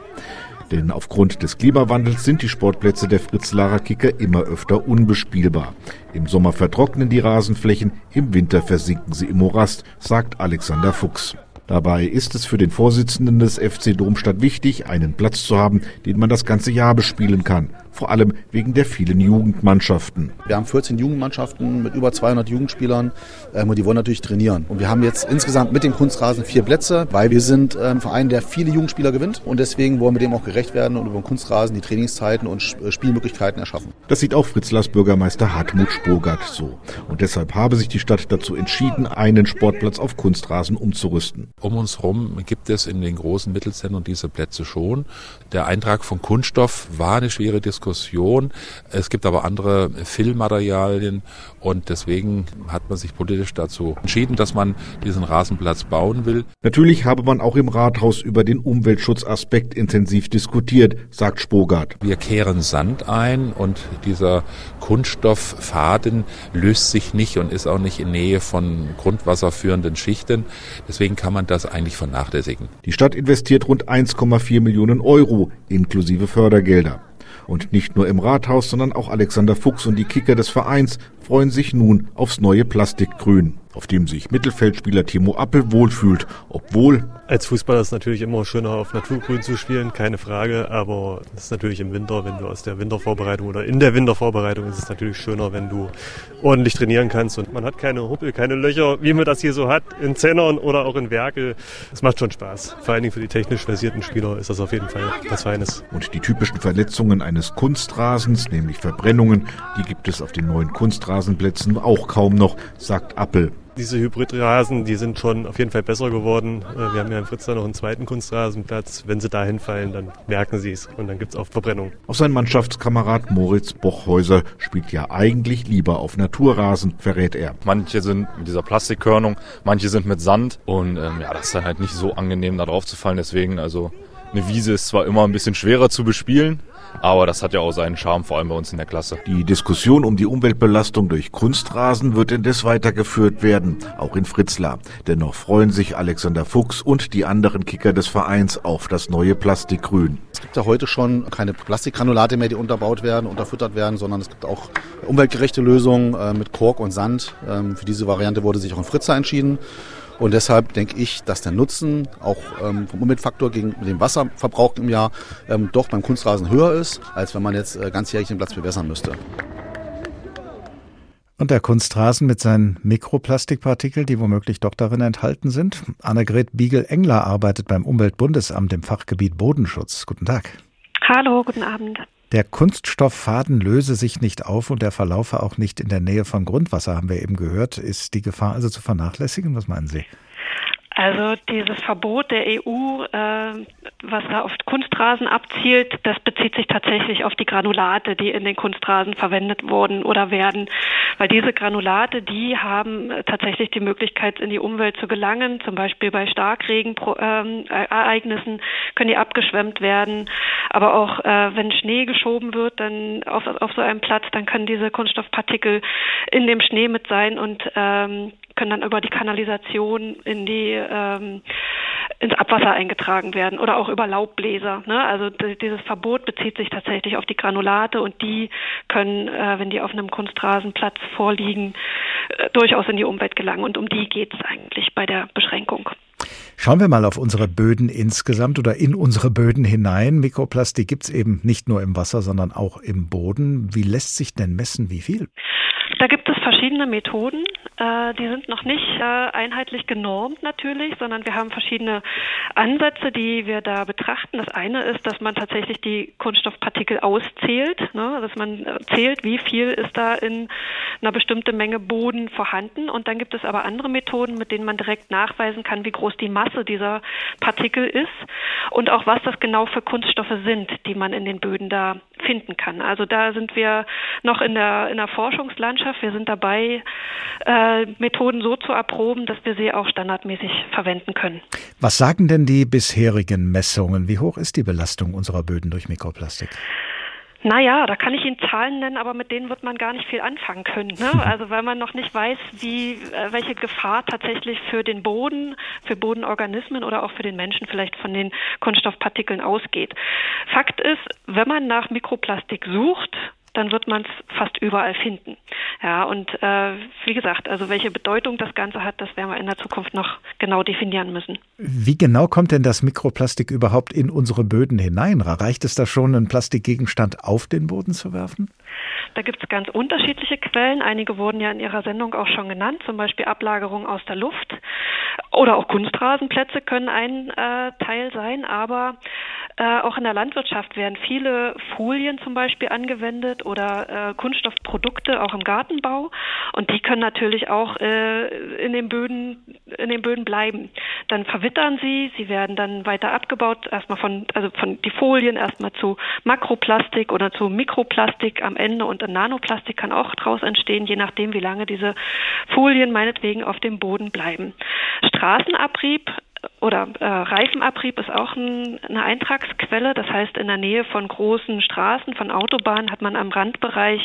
Denn aufgrund des Klimawandels sind die Sportplätze der Fritzlarer Kicker immer öfter unbespielbar. Im Sommer vertrocknen die Rasenflächen, im Winter versinken sie im Morast, sagt Alexander Fuchs. Dabei ist es für den Vorsitzenden des FC Domstadt wichtig, einen Platz zu haben, den man das ganze Jahr bespielen kann vor allem wegen der vielen Jugendmannschaften. Wir haben 14 Jugendmannschaften mit über 200 Jugendspielern ähm, und die wollen natürlich trainieren. Und wir haben jetzt insgesamt mit dem Kunstrasen vier Plätze, weil wir sind ähm, ein Verein, der viele Jugendspieler gewinnt und deswegen wollen wir dem auch gerecht werden und über den Kunstrasen die Trainingszeiten und äh, Spielmöglichkeiten erschaffen. Das sieht auch Fritzlers Bürgermeister Hartmut Spogart so. Und deshalb habe sich die Stadt dazu entschieden, einen Sportplatz auf Kunstrasen umzurüsten. Um uns herum gibt es in den großen Mittelzentren diese Plätze schon. Der Eintrag von Kunststoff war eine schwere Diskussion Diskussion. Es gibt aber andere Filmmaterialien und deswegen hat man sich politisch dazu entschieden, dass man diesen Rasenplatz bauen will. Natürlich habe man auch im Rathaus über den Umweltschutzaspekt intensiv diskutiert, sagt Spogart. Wir kehren Sand ein und dieser Kunststofffaden löst sich nicht und ist auch nicht in Nähe von grundwasserführenden Schichten. Deswegen kann man das eigentlich vernachlässigen. Die Stadt investiert rund 1,4 Millionen Euro inklusive Fördergelder. Und nicht nur im Rathaus, sondern auch Alexander Fuchs und die Kicker des Vereins freuen sich nun aufs neue Plastikgrün auf dem sich Mittelfeldspieler Timo Appel wohlfühlt, obwohl als Fußballer ist es natürlich immer schöner auf Naturgrün zu spielen, keine Frage, aber es ist natürlich im Winter, wenn du aus der Wintervorbereitung oder in der Wintervorbereitung ist es natürlich schöner, wenn du ordentlich trainieren kannst und man hat keine Huppel, keine Löcher, wie man das hier so hat, in Zennern oder auch in Werkel. Es macht schon Spaß. Vor allen Dingen für die technisch versierten Spieler ist das auf jeden Fall was Feines. Und die typischen Verletzungen eines Kunstrasens, nämlich Verbrennungen, die gibt es auf den neuen Kunstrasenplätzen auch kaum noch, sagt Appel diese Hybridrasen, die sind schon auf jeden Fall besser geworden. Äh, wir haben ja in Fritz da noch einen zweiten Kunstrasenplatz. Wenn sie da hinfallen, dann merken sie es und dann gibt es auch Verbrennung. Auch sein Mannschaftskamerad Moritz Bochhäuser spielt ja eigentlich lieber auf Naturrasen, verrät er. Manche sind mit dieser Plastikkörnung, manche sind mit Sand und ähm, ja, das ist dann halt nicht so angenehm, da drauf zu fallen. Deswegen, also eine Wiese ist zwar immer ein bisschen schwerer zu bespielen, aber das hat ja auch seinen Charme, vor allem bei uns in der Klasse. Die Diskussion um die Umweltbelastung durch Kunstrasen wird indes weitergeführt werden, auch in Fritzlar. Dennoch freuen sich Alexander Fuchs und die anderen Kicker des Vereins auf das neue Plastikgrün. Es gibt ja heute schon keine Plastikgranulate mehr, die unterbaut werden, unterfüttert werden, sondern es gibt auch umweltgerechte Lösungen äh, mit Kork und Sand. Ähm, für diese Variante wurde sich auch in Fritzlar entschieden. Und deshalb denke ich, dass der Nutzen auch ähm, vom Umweltfaktor gegen den Wasserverbrauch im Jahr ähm, doch beim Kunstrasen höher ist, als wenn man jetzt äh, ganzjährig den Platz bewässern müsste. Und der Kunstrasen mit seinen Mikroplastikpartikeln, die womöglich doch darin enthalten sind. Annegret Biegel-Engler arbeitet beim Umweltbundesamt im Fachgebiet Bodenschutz. Guten Tag. Hallo, guten Abend. Der Kunststofffaden löse sich nicht auf und der verlaufe auch nicht in der Nähe von Grundwasser, haben wir eben gehört. Ist die Gefahr also zu vernachlässigen? Was meinen Sie? Also dieses Verbot der EU, äh, was da auf Kunstrasen abzielt, das bezieht sich tatsächlich auf die Granulate, die in den Kunstrasen verwendet wurden oder werden. Weil diese Granulate, die haben tatsächlich die Möglichkeit, in die Umwelt zu gelangen. Zum Beispiel bei Starkregenereignissen ähm, können die abgeschwemmt werden. Aber auch äh, wenn Schnee geschoben wird, dann auf, auf so einem Platz, dann können diese Kunststoffpartikel in dem Schnee mit sein und ähm, können dann über die Kanalisation in die ähm, ins Abwasser eingetragen werden oder auch über Laubbläser. Ne? Also dieses Verbot bezieht sich tatsächlich auf die Granulate und die können, äh, wenn die auf einem Kunstrasenplatz vorliegen, äh, durchaus in die Umwelt gelangen. Und um die geht es eigentlich bei der Beschränkung. Schauen wir mal auf unsere Böden insgesamt oder in unsere Böden hinein. Mikroplastik gibt es eben nicht nur im Wasser, sondern auch im Boden. Wie lässt sich denn messen, wie viel? Da gibt es verschiedene Methoden. Äh, die sind noch nicht äh, einheitlich genormt natürlich, sondern wir haben verschiedene Ansätze, die wir da betrachten. Das eine ist, dass man tatsächlich die Kunststoffpartikel auszählt, ne? dass man äh, zählt, wie viel ist da in einer bestimmten Menge Boden vorhanden. Und dann gibt es aber andere Methoden, mit denen man direkt nachweisen kann, wie groß die Masse dieser Partikel ist und auch was das genau für Kunststoffe sind, die man in den Böden da finden kann. Also da sind wir noch in der, in der Forschungslandschaft. Wir sind dabei, äh, Methoden so zu erproben, dass wir sie auch standardmäßig verwenden können. Was sagen denn die bisherigen Messungen? Wie hoch ist die Belastung unserer Böden durch Mikroplastik? Naja, da kann ich Ihnen Zahlen nennen, aber mit denen wird man gar nicht viel anfangen können. Ne? <laughs> Also weil man noch nicht weiß, wie, äh, welche Gefahr tatsächlich für den Boden, für Bodenorganismen oder auch für den Menschen vielleicht von den Kunststoffpartikeln ausgeht. Fakt ist, wenn man nach Mikroplastik sucht, dann wird man es fast überall finden. Ja, und äh, wie gesagt, also welche Bedeutung das Ganze hat, das werden wir in der Zukunft noch genau definieren müssen. Wie genau kommt denn das Mikroplastik überhaupt in unsere Böden hinein? Reicht es da schon, einen Plastikgegenstand auf den Boden zu werfen? Da gibt es ganz unterschiedliche Quellen. Einige wurden ja in Ihrer Sendung auch schon genannt, zum Beispiel Ablagerung aus der Luft oder auch Kunstrasenplätze können ein äh, Teil sein, aber äh, auch in der Landwirtschaft werden viele Folien zum Beispiel angewendet oder äh, Kunststoffprodukte auch im Gartenbau und die können natürlich auch äh, in den Böden in den Böden bleiben. Dann verwittern sie, sie werden dann weiter abgebaut, erstmal von also von die Folien erstmal zu Makroplastik oder zu Mikroplastik am Ende und ein Nanoplastik kann auch daraus entstehen, je nachdem wie lange diese Folien meinetwegen auf dem Boden bleiben. Straßenabrieb oder äh, Reifenabrieb ist auch ein, eine Eintragsquelle. Das heißt, in der Nähe von großen Straßen, von Autobahnen hat man am Randbereich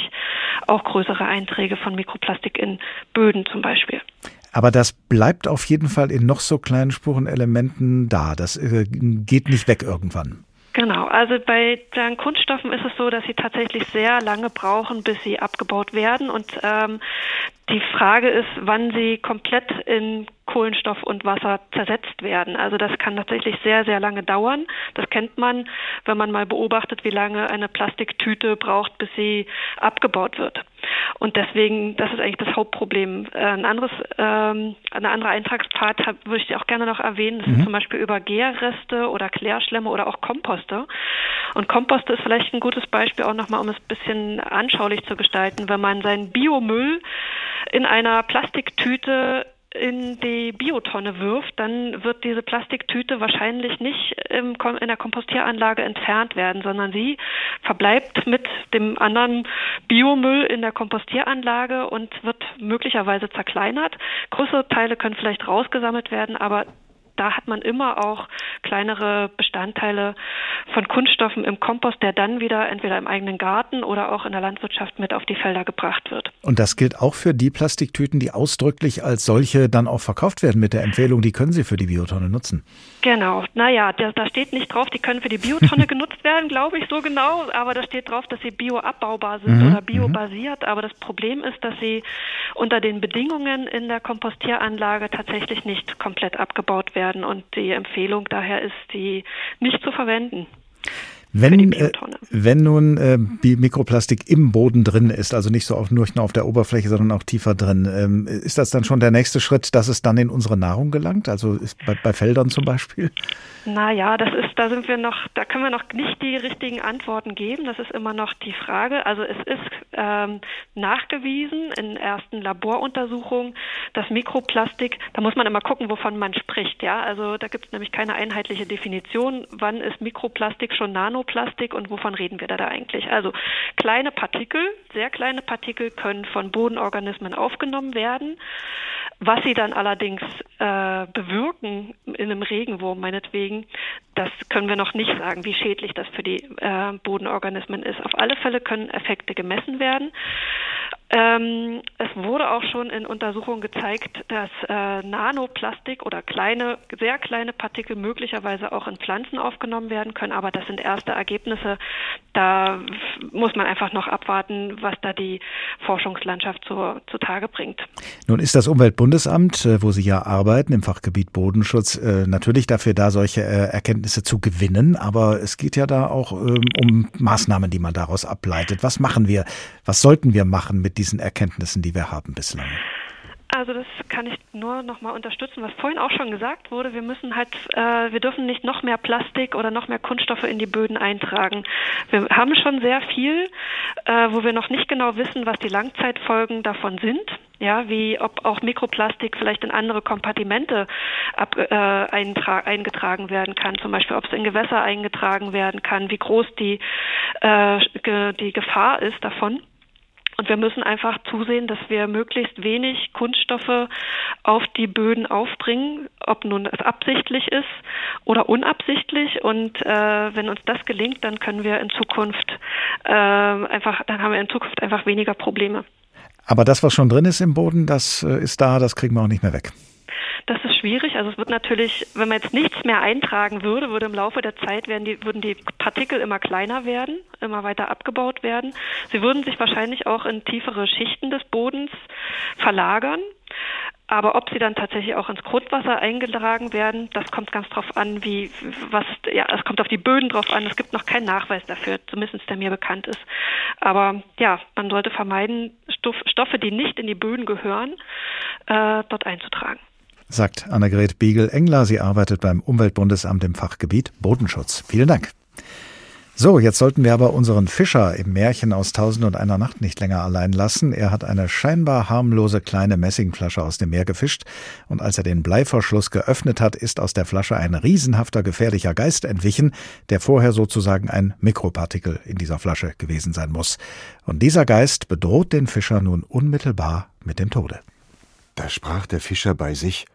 auch größere Einträge von Mikroplastik in Böden zum Beispiel. Aber das bleibt auf jeden Fall in noch so kleinen Spurenelementen da. Das äh, geht nicht weg irgendwann. Genau, also bei den Kunststoffen ist es so, dass sie tatsächlich sehr lange brauchen, bis sie abgebaut werden. Und ähm, die Frage ist, wann sie komplett in Kohlenstoff und Wasser zersetzt werden. Also das kann tatsächlich sehr, sehr lange dauern. Das kennt man, wenn man mal beobachtet, wie lange eine Plastiktüte braucht, bis sie abgebaut wird. Und deswegen, das ist eigentlich das Hauptproblem. Äh, ein anderes, ähm, eine andere Eintragspart würde ich auch gerne noch erwähnen. Das mhm. sind zum Beispiel Übergärreste oder Klärschlämme oder auch Komposte. Und Komposte ist vielleicht ein gutes Beispiel auch nochmal, um es ein bisschen anschaulich zu gestalten. Wenn man seinen Biomüll in einer Plastiktüte in die Biotonne wirft, dann wird diese Plastiktüte wahrscheinlich nicht in der Kompostieranlage entfernt werden, sondern sie verbleibt mit dem anderen Biomüll in der Kompostieranlage und wird möglicherweise zerkleinert. Größere Teile können vielleicht rausgesammelt werden, aber da hat man immer auch kleinere Bestandteile von Kunststoffen im Kompost, der dann wieder entweder im eigenen Garten oder auch in der Landwirtschaft mit auf die Felder gebracht wird. Und das gilt auch für die Plastiktüten, die ausdrücklich als solche dann auch verkauft werden mit der Empfehlung, die können Sie für die Biotonne nutzen. Genau. Naja, da, da steht nicht drauf, die können für die Biotonne <laughs> genutzt werden, glaube ich, so genau. Aber da steht drauf, dass sie bioabbaubar sind mhm. oder mhm. biobasiert. Aber das Problem ist, dass sie unter den Bedingungen in der Kompostieranlage tatsächlich nicht komplett abgebaut werden. Und die Empfehlung daher ist, die nicht zu verwenden. Wenn, äh, wenn nun äh, Mikroplastik im Boden drin ist, also nicht so auf, nur auf der Oberfläche, sondern auch tiefer drin, ähm, ist das dann schon der nächste Schritt, dass es dann in unsere Nahrung gelangt? Also bei, bei Feldern zum Beispiel? Naja, das ist, da sind wir noch, da können wir noch nicht die richtigen Antworten geben. Das ist immer noch die Frage. Also es ist ähm, nachgewiesen in ersten Laboruntersuchungen, dass Mikroplastik, da muss man immer gucken, wovon man spricht. Ja, also da gibt es nämlich keine einheitliche Definition. Wann ist Mikroplastik schon Nanoplastik und wovon reden wir da, da eigentlich? Also kleine Partikel, sehr kleine Partikel können von Bodenorganismen aufgenommen werden. Was sie dann allerdings äh, bewirken in einem Regenwurm meinetwegen, das können wir noch nicht sagen, wie schädlich das für die äh, Bodenorganismen ist. Auf alle Fälle können Effekte gemessen werden. Ähm, es wurde auch schon in Untersuchungen gezeigt, dass äh, Nanoplastik oder kleine, sehr kleine Partikel möglicherweise auch in Pflanzen aufgenommen werden können, aber das sind erste Ergebnisse. Da muss man einfach noch abwarten, was da die Forschungslandschaft zu, zutage bringt. Nun ist das Umweltbundesamt, äh, wo Sie ja arbeiten im Fachgebiet Bodenschutz, äh, natürlich dafür da, solche äh, Erkenntnisse zu gewinnen, aber es geht ja da auch ähm, um Maßnahmen, die man daraus ableitet. Was machen wir? Was sollten wir machen mit diesen Erkenntnissen, die wir haben bislang? Also das kann ich nur noch mal unterstützen, was vorhin auch schon gesagt wurde. Wir müssen halt, äh, wir dürfen nicht noch mehr Plastik oder noch mehr Kunststoffe in die Böden eintragen. Wir haben schon sehr viel, äh, wo wir noch nicht genau wissen, was die Langzeitfolgen davon sind. Ja, wie ob auch Mikroplastik vielleicht in andere Kompartimente ab, äh, eingetragen werden kann, zum Beispiel ob es in Gewässer eingetragen werden kann, wie groß die, äh, die Gefahr ist davon. Und wir müssen einfach zusehen, dass wir möglichst wenig Kunststoffe auf die Böden aufbringen, ob nun es absichtlich ist oder unabsichtlich. Und äh, wenn uns das gelingt, dann können wir in Zukunft äh, einfach, dann haben wir in Zukunft einfach weniger Probleme. Aber das, was schon drin ist im Boden, das äh, ist da, das kriegen wir auch nicht mehr weg. Das ist schwierig. Also es wird natürlich, wenn man jetzt nichts mehr eintragen würde, würde im Laufe der Zeit werden die, würden die Partikel immer kleiner werden, immer weiter abgebaut werden. Sie würden sich wahrscheinlich auch in tiefere Schichten des Bodens verlagern. Aber ob sie dann tatsächlich auch ins Grundwasser eingetragen werden, das kommt ganz drauf an, wie was ja, es kommt auf die Böden drauf an. Es gibt noch keinen Nachweis dafür, zumindest der mir bekannt ist. Aber ja, man sollte vermeiden, Stoff, Stoffe, die nicht in die Böden gehören, äh, dort einzutragen. Sagt Annegret Biegel-Engler. Sie arbeitet beim Umweltbundesamt im Fachgebiet Bodenschutz. Vielen Dank. So, jetzt sollten wir aber unseren Fischer im Märchen aus Tausend und einer Nacht nicht länger allein lassen. Er hat eine scheinbar harmlose kleine Messingflasche aus dem Meer gefischt und als er den Bleiverschluss geöffnet hat, ist aus der Flasche ein riesenhafter gefährlicher Geist entwichen, der vorher sozusagen ein Mikropartikel in dieser Flasche gewesen sein muss. Und dieser Geist bedroht den Fischer nun unmittelbar mit dem Tode. Da sprach der Fischer bei sich,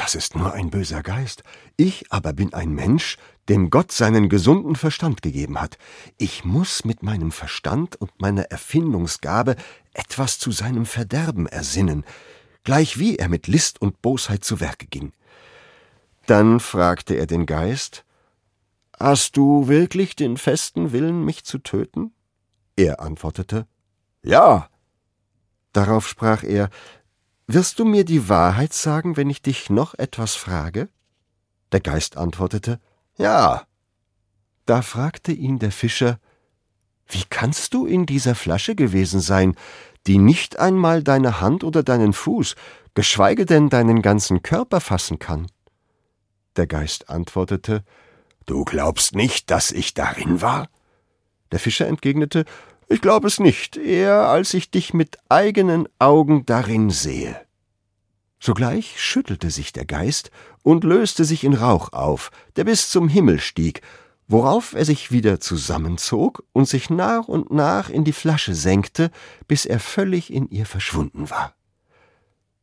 das ist nur ein böser Geist. Ich aber bin ein Mensch, dem Gott seinen gesunden Verstand gegeben hat. Ich muss mit meinem Verstand und meiner Erfindungsgabe etwas zu seinem Verderben ersinnen, gleichwie er mit List und Bosheit zu Werke ging. Dann fragte er den Geist, Hast du wirklich den festen Willen, mich zu töten? Er antwortete, Ja. Darauf sprach er, Wirst du mir die Wahrheit sagen, wenn ich dich noch etwas frage? Der Geist antwortete, Ja. Da fragte ihn der Fischer, Wie kannst du in dieser Flasche gewesen sein, die nicht einmal deine Hand oder deinen Fuß, geschweige denn deinen ganzen Körper fassen kann? Der Geist antwortete, Du glaubst nicht, dass ich darin war? Der Fischer entgegnete, ich glaube es nicht, eher als ich dich mit eigenen Augen darin sehe. Sogleich schüttelte sich der Geist und löste sich in Rauch auf, der bis zum Himmel stieg, worauf er sich wieder zusammenzog und sich nach und nach in die Flasche senkte, bis er völlig in ihr verschwunden war.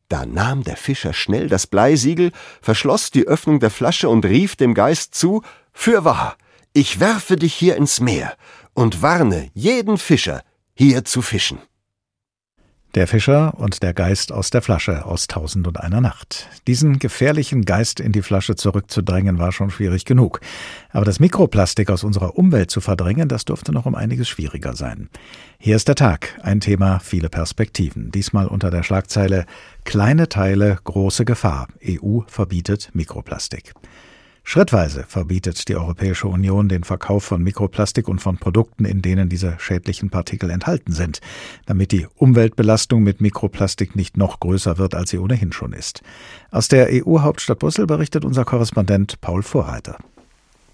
Da nahm der Fischer schnell das Bleisiegel, verschloss die Öffnung der Flasche und rief dem Geist zu Fürwahr, ich werfe dich hier ins Meer, und warne jeden Fischer, hier zu fischen. Der Fischer und der Geist aus der Flasche aus Tausend und einer Nacht. Diesen gefährlichen Geist in die Flasche zurückzudrängen war schon schwierig genug. Aber das Mikroplastik aus unserer Umwelt zu verdrängen, das dürfte noch um einiges schwieriger sein. Hier ist der Tag, ein Thema, viele Perspektiven. Diesmal unter der Schlagzeile Kleine Teile, große Gefahr. EU verbietet Mikroplastik. Schrittweise verbietet die Europäische Union den Verkauf von Mikroplastik und von Produkten, in denen diese schädlichen Partikel enthalten sind, damit die Umweltbelastung mit Mikroplastik nicht noch größer wird, als sie ohnehin schon ist. Aus der EU-Hauptstadt Brüssel berichtet unser Korrespondent Paul Vorreiter.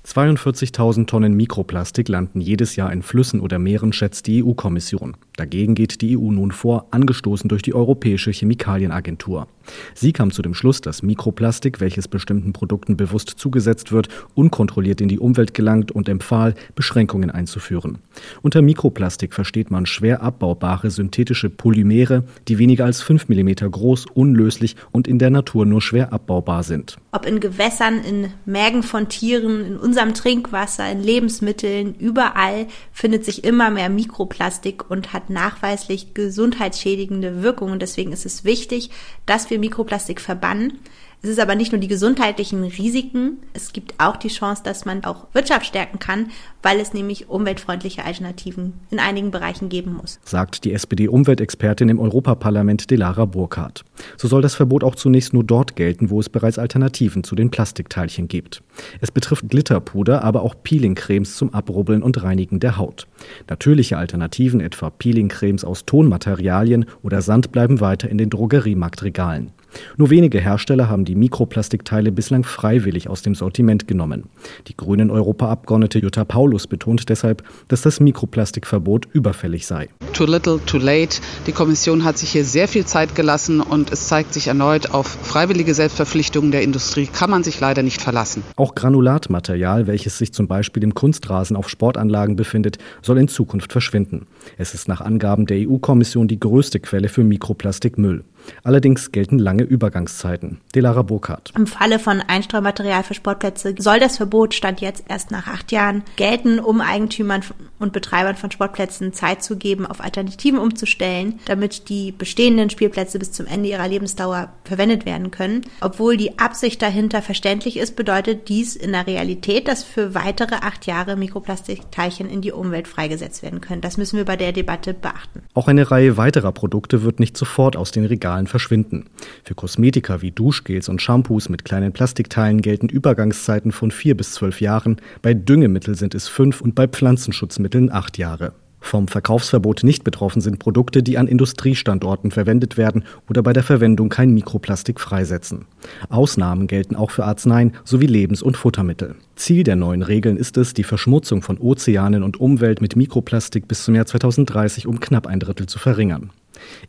42.000 Tonnen Mikroplastik landen jedes Jahr in Flüssen oder Meeren, schätzt die EU-Kommission. Dagegen geht die EU nun vor, angestoßen durch die Europäische Chemikalienagentur. Sie kam zu dem Schluss, dass Mikroplastik, welches bestimmten Produkten bewusst zugesetzt wird, unkontrolliert in die Umwelt gelangt und empfahl, Beschränkungen einzuführen. Unter Mikroplastik versteht man schwer abbaubare synthetische Polymere, die weniger als 5 mm groß, unlöslich und in der Natur nur schwer abbaubar sind. Ob in Gewässern, in Mägen von Tieren, in unserem Trinkwasser, in Lebensmitteln, überall findet sich immer mehr Mikroplastik und hat nachweislich gesundheitsschädigende Wirkungen. Deswegen ist es wichtig, dass wir Mikroplastik verbannen. Es ist aber nicht nur die gesundheitlichen Risiken, es gibt auch die Chance, dass man auch Wirtschaft stärken kann, weil es nämlich umweltfreundliche Alternativen in einigen Bereichen geben muss. Sagt die SPD-Umweltexpertin im Europaparlament Delara Burkhardt. So soll das Verbot auch zunächst nur dort gelten, wo es bereits Alternativen zu den Plastikteilchen gibt. Es betrifft Glitterpuder, aber auch Peelingcremes zum Abrubbeln und Reinigen der Haut. Natürliche Alternativen, etwa Peelingcremes aus Tonmaterialien oder Sand, bleiben weiter in den Drogeriemarktregalen. Nur wenige Hersteller haben die Mikroplastikteile bislang freiwillig aus dem Sortiment genommen. Die grünen Europaabgeordnete Jutta Paulus betont deshalb, dass das Mikroplastikverbot überfällig sei. Too little, too late. Die Kommission hat sich hier sehr viel Zeit gelassen und es zeigt sich erneut, auf freiwillige Selbstverpflichtungen der Industrie kann man sich leider nicht verlassen. Auch Granulatmaterial, welches sich zum Beispiel im Kunstrasen auf Sportanlagen befindet, soll in Zukunft verschwinden. Es ist nach Angaben der EU-Kommission die größte Quelle für Mikroplastikmüll. Allerdings gelten lange Übergangszeiten. Delara Burkhardt. Im Falle von Einstreumaterial für Sportplätze soll das Verbot Stand jetzt erst nach acht Jahren gelten, um Eigentümern und Betreibern von Sportplätzen Zeit zu geben, auf Alternativen umzustellen, damit die bestehenden Spielplätze bis zum Ende ihrer Lebensdauer verwendet werden können. Obwohl die Absicht dahinter verständlich ist, bedeutet dies in der Realität, dass für weitere acht Jahre Mikroplastikteilchen in die Umwelt freigesetzt werden können. Das müssen wir bei der Debatte beachten. Auch eine Reihe weiterer Produkte wird nicht sofort aus den Regalen verschwinden. Für Kosmetika wie Duschgels und Shampoos mit kleinen Plastikteilen gelten Übergangszeiten von vier bis zwölf Jahren, bei Düngemittel sind es fünf und bei Pflanzenschutzmitteln acht Jahre. Vom Verkaufsverbot nicht betroffen sind Produkte, die an Industriestandorten verwendet werden oder bei der Verwendung kein Mikroplastik freisetzen. Ausnahmen gelten auch für Arzneien sowie Lebens- und Futtermittel. Ziel der neuen Regeln ist es, die Verschmutzung von Ozeanen und Umwelt mit Mikroplastik bis zum Jahr 2030 um knapp ein Drittel zu verringern.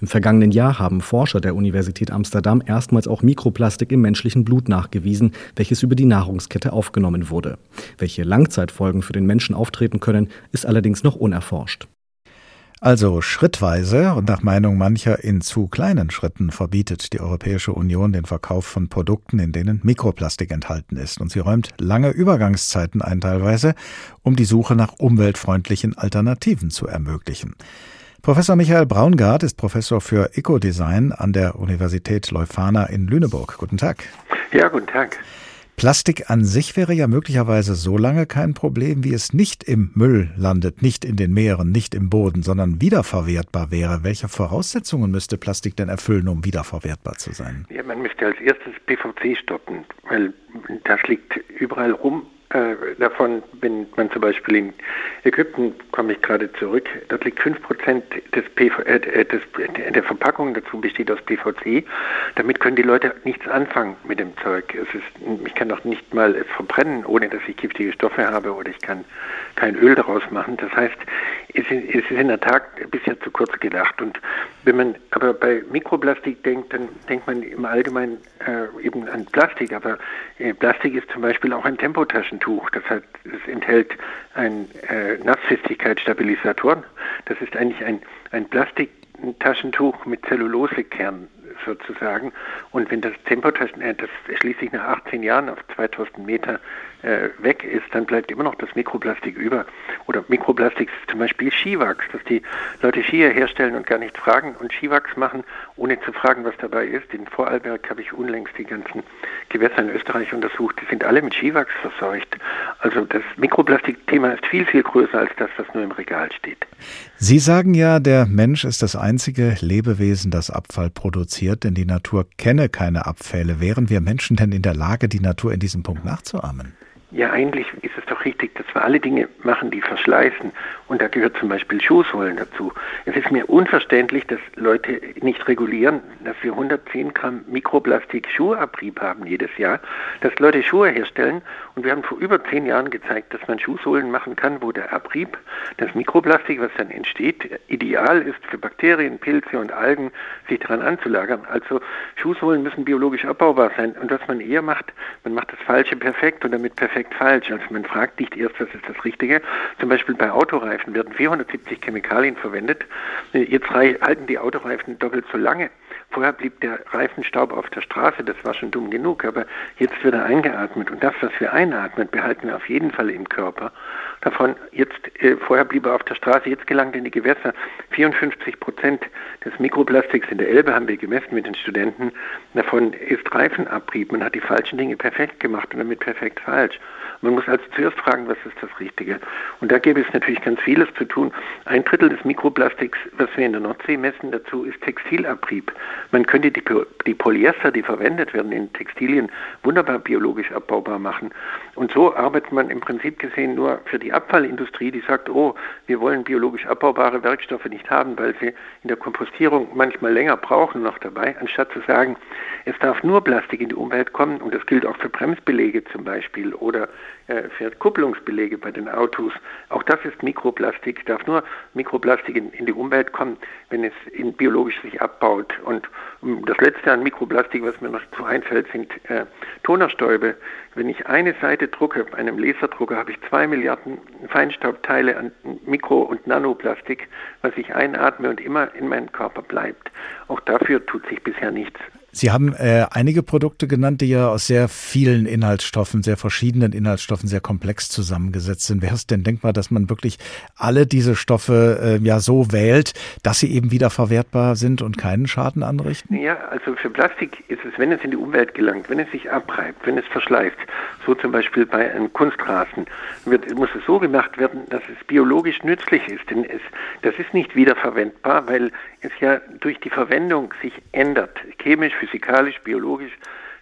Im vergangenen Jahr haben Forscher der Universität Amsterdam erstmals auch Mikroplastik im menschlichen Blut nachgewiesen, welches über die Nahrungskette aufgenommen wurde. Welche Langzeitfolgen für den Menschen auftreten können, ist allerdings noch unerforscht. Also schrittweise und nach Meinung mancher in zu kleinen Schritten verbietet die Europäische Union den Verkauf von Produkten, in denen Mikroplastik enthalten ist. Und sie räumt lange Übergangszeiten ein teilweise, um die Suche nach umweltfreundlichen Alternativen zu ermöglichen. Professor Michael Braungart ist Professor für Ecodesign an der Universität Leuphana in Lüneburg. Guten Tag. Ja, guten Tag. Plastik an sich wäre ja möglicherweise so lange kein Problem, wie es nicht im Müll landet, nicht in den Meeren, nicht im Boden, sondern wiederverwertbar wäre. Welche Voraussetzungen müsste Plastik denn erfüllen, um wiederverwertbar zu sein? Ja, man müsste als erstes PVC stoppen, weil das liegt überall rum äh, davon, wenn man zum Beispiel in Ägypten, komme ich gerade zurück, dort liegt 5% des PV, äh, des, der Verpackung dazu besteht aus PVC. Damit können die Leute nichts anfangen mit dem Zeug. Es ist, ich kann doch nicht mal es verbrennen, ohne dass ich giftige Stoffe habe oder ich kann kein Öl daraus machen. Das heißt, es ist, in der Tat bisher zu kurz gedacht. Und wenn man aber bei Mikroplastik denkt, dann denkt man im Allgemeinen äh, eben an Plastik. Aber äh, Plastik ist zum Beispiel auch ein Tempotaschentuch. Das heißt, es enthält ein äh, Nassfestigkeitsstabilisator. Das ist eigentlich ein, ein Plastiktaschentuch mit Zellulosekern sozusagen. Und wenn das Tempotaschen, äh, das schließlich nach 18 Jahren auf 2000 Meter weg ist, dann bleibt immer noch das Mikroplastik über. Oder Mikroplastik ist zum Beispiel Skiwachs, dass die Leute Skier herstellen und gar nicht fragen und Skiwachs machen, ohne zu fragen, was dabei ist. In Vorarlberg habe ich unlängst die ganzen Gewässer in Österreich untersucht. Die sind alle mit Skiwachs verseucht. Also das Mikroplastikthema ist viel, viel größer als das, was nur im Regal steht. Sie sagen ja, der Mensch ist das einzige Lebewesen, das Abfall produziert, denn die Natur kenne keine Abfälle. Wären wir Menschen denn in der Lage, die Natur in diesem Punkt nachzuahmen? Ja, eigentlich ist es richtig, dass wir alle Dinge machen, die verschleißen. Und da gehört zum Beispiel Schuhsohlen dazu. Es ist mir unverständlich, dass Leute nicht regulieren, dass wir 110 Gramm Mikroplastik Schuhabrieb haben jedes Jahr, dass Leute Schuhe herstellen. Und wir haben vor über zehn Jahren gezeigt, dass man Schuhsohlen machen kann, wo der Abrieb, das Mikroplastik, was dann entsteht, ideal ist für Bakterien, Pilze und Algen, sich daran anzulagern. Also Schuhsohlen müssen biologisch abbaubar sein. Und was man eher macht, man macht das Falsche perfekt und damit perfekt falsch. Also man fragt nicht erst, was ist das Richtige. Zum Beispiel bei Autoreifen werden 470 Chemikalien verwendet. Jetzt halten die Autoreifen doppelt so lange. Vorher blieb der Reifenstaub auf der Straße, das war schon dumm genug, aber jetzt wird er eingeatmet und das, was wir einatmen, behalten wir auf jeden Fall im Körper. Davon jetzt, äh, vorher blieb er auf der Straße, jetzt gelangt in die Gewässer. 54 Prozent des Mikroplastiks in der Elbe haben wir gemessen mit den Studenten. Davon ist Reifenabrieb. Man hat die falschen Dinge perfekt gemacht und damit perfekt falsch. Man muss also zuerst fragen, was ist das Richtige. Und da gäbe es natürlich ganz vieles zu tun. Ein Drittel des Mikroplastiks, was wir in der Nordsee messen, dazu ist Textilabrieb. Man könnte die, die Polyester, die verwendet werden in Textilien, wunderbar biologisch abbaubar machen. Und so arbeitet man im Prinzip gesehen nur für die Abfallindustrie, die sagt, oh, wir wollen biologisch abbaubare Werkstoffe nicht haben, weil sie in der Kompostierung manchmal länger brauchen noch dabei, anstatt zu sagen, es darf nur Plastik in die Umwelt kommen und das gilt auch für Bremsbelege zum Beispiel oder äh, für Kupplungsbelege bei den Autos. Auch das ist Mikroplastik, darf nur Mikroplastik in, in die Umwelt kommen, wenn es in biologisch sich abbaut. Und um, das letzte an Mikroplastik, was mir noch zu einfällt, sind äh, Tonerstäube. Wenn ich eine Seite drucke, bei einem Laserdrucker habe ich zwei Milliarden Feinstaubteile an Mikro- und Nanoplastik, was ich einatme und immer in meinem Körper bleibt. Auch dafür tut sich bisher nichts. Sie haben äh, einige Produkte genannt, die ja aus sehr vielen Inhaltsstoffen, sehr verschiedenen Inhaltsstoffen, sehr komplex zusammengesetzt sind. Wäre es denn denkbar, dass man wirklich alle diese Stoffe äh, ja so wählt, dass sie eben wieder verwertbar sind und keinen Schaden anrichten? Ja, also für Plastik ist es, wenn es in die Umwelt gelangt, wenn es sich abreibt, wenn es verschleißt, so zum Beispiel bei einem Kunstrasen, wird, muss es so gemacht werden, dass es biologisch nützlich ist. Denn es, das ist nicht wiederverwendbar, weil es ja durch die Verwendung sich ändert, chemisch, physikalisch, biologisch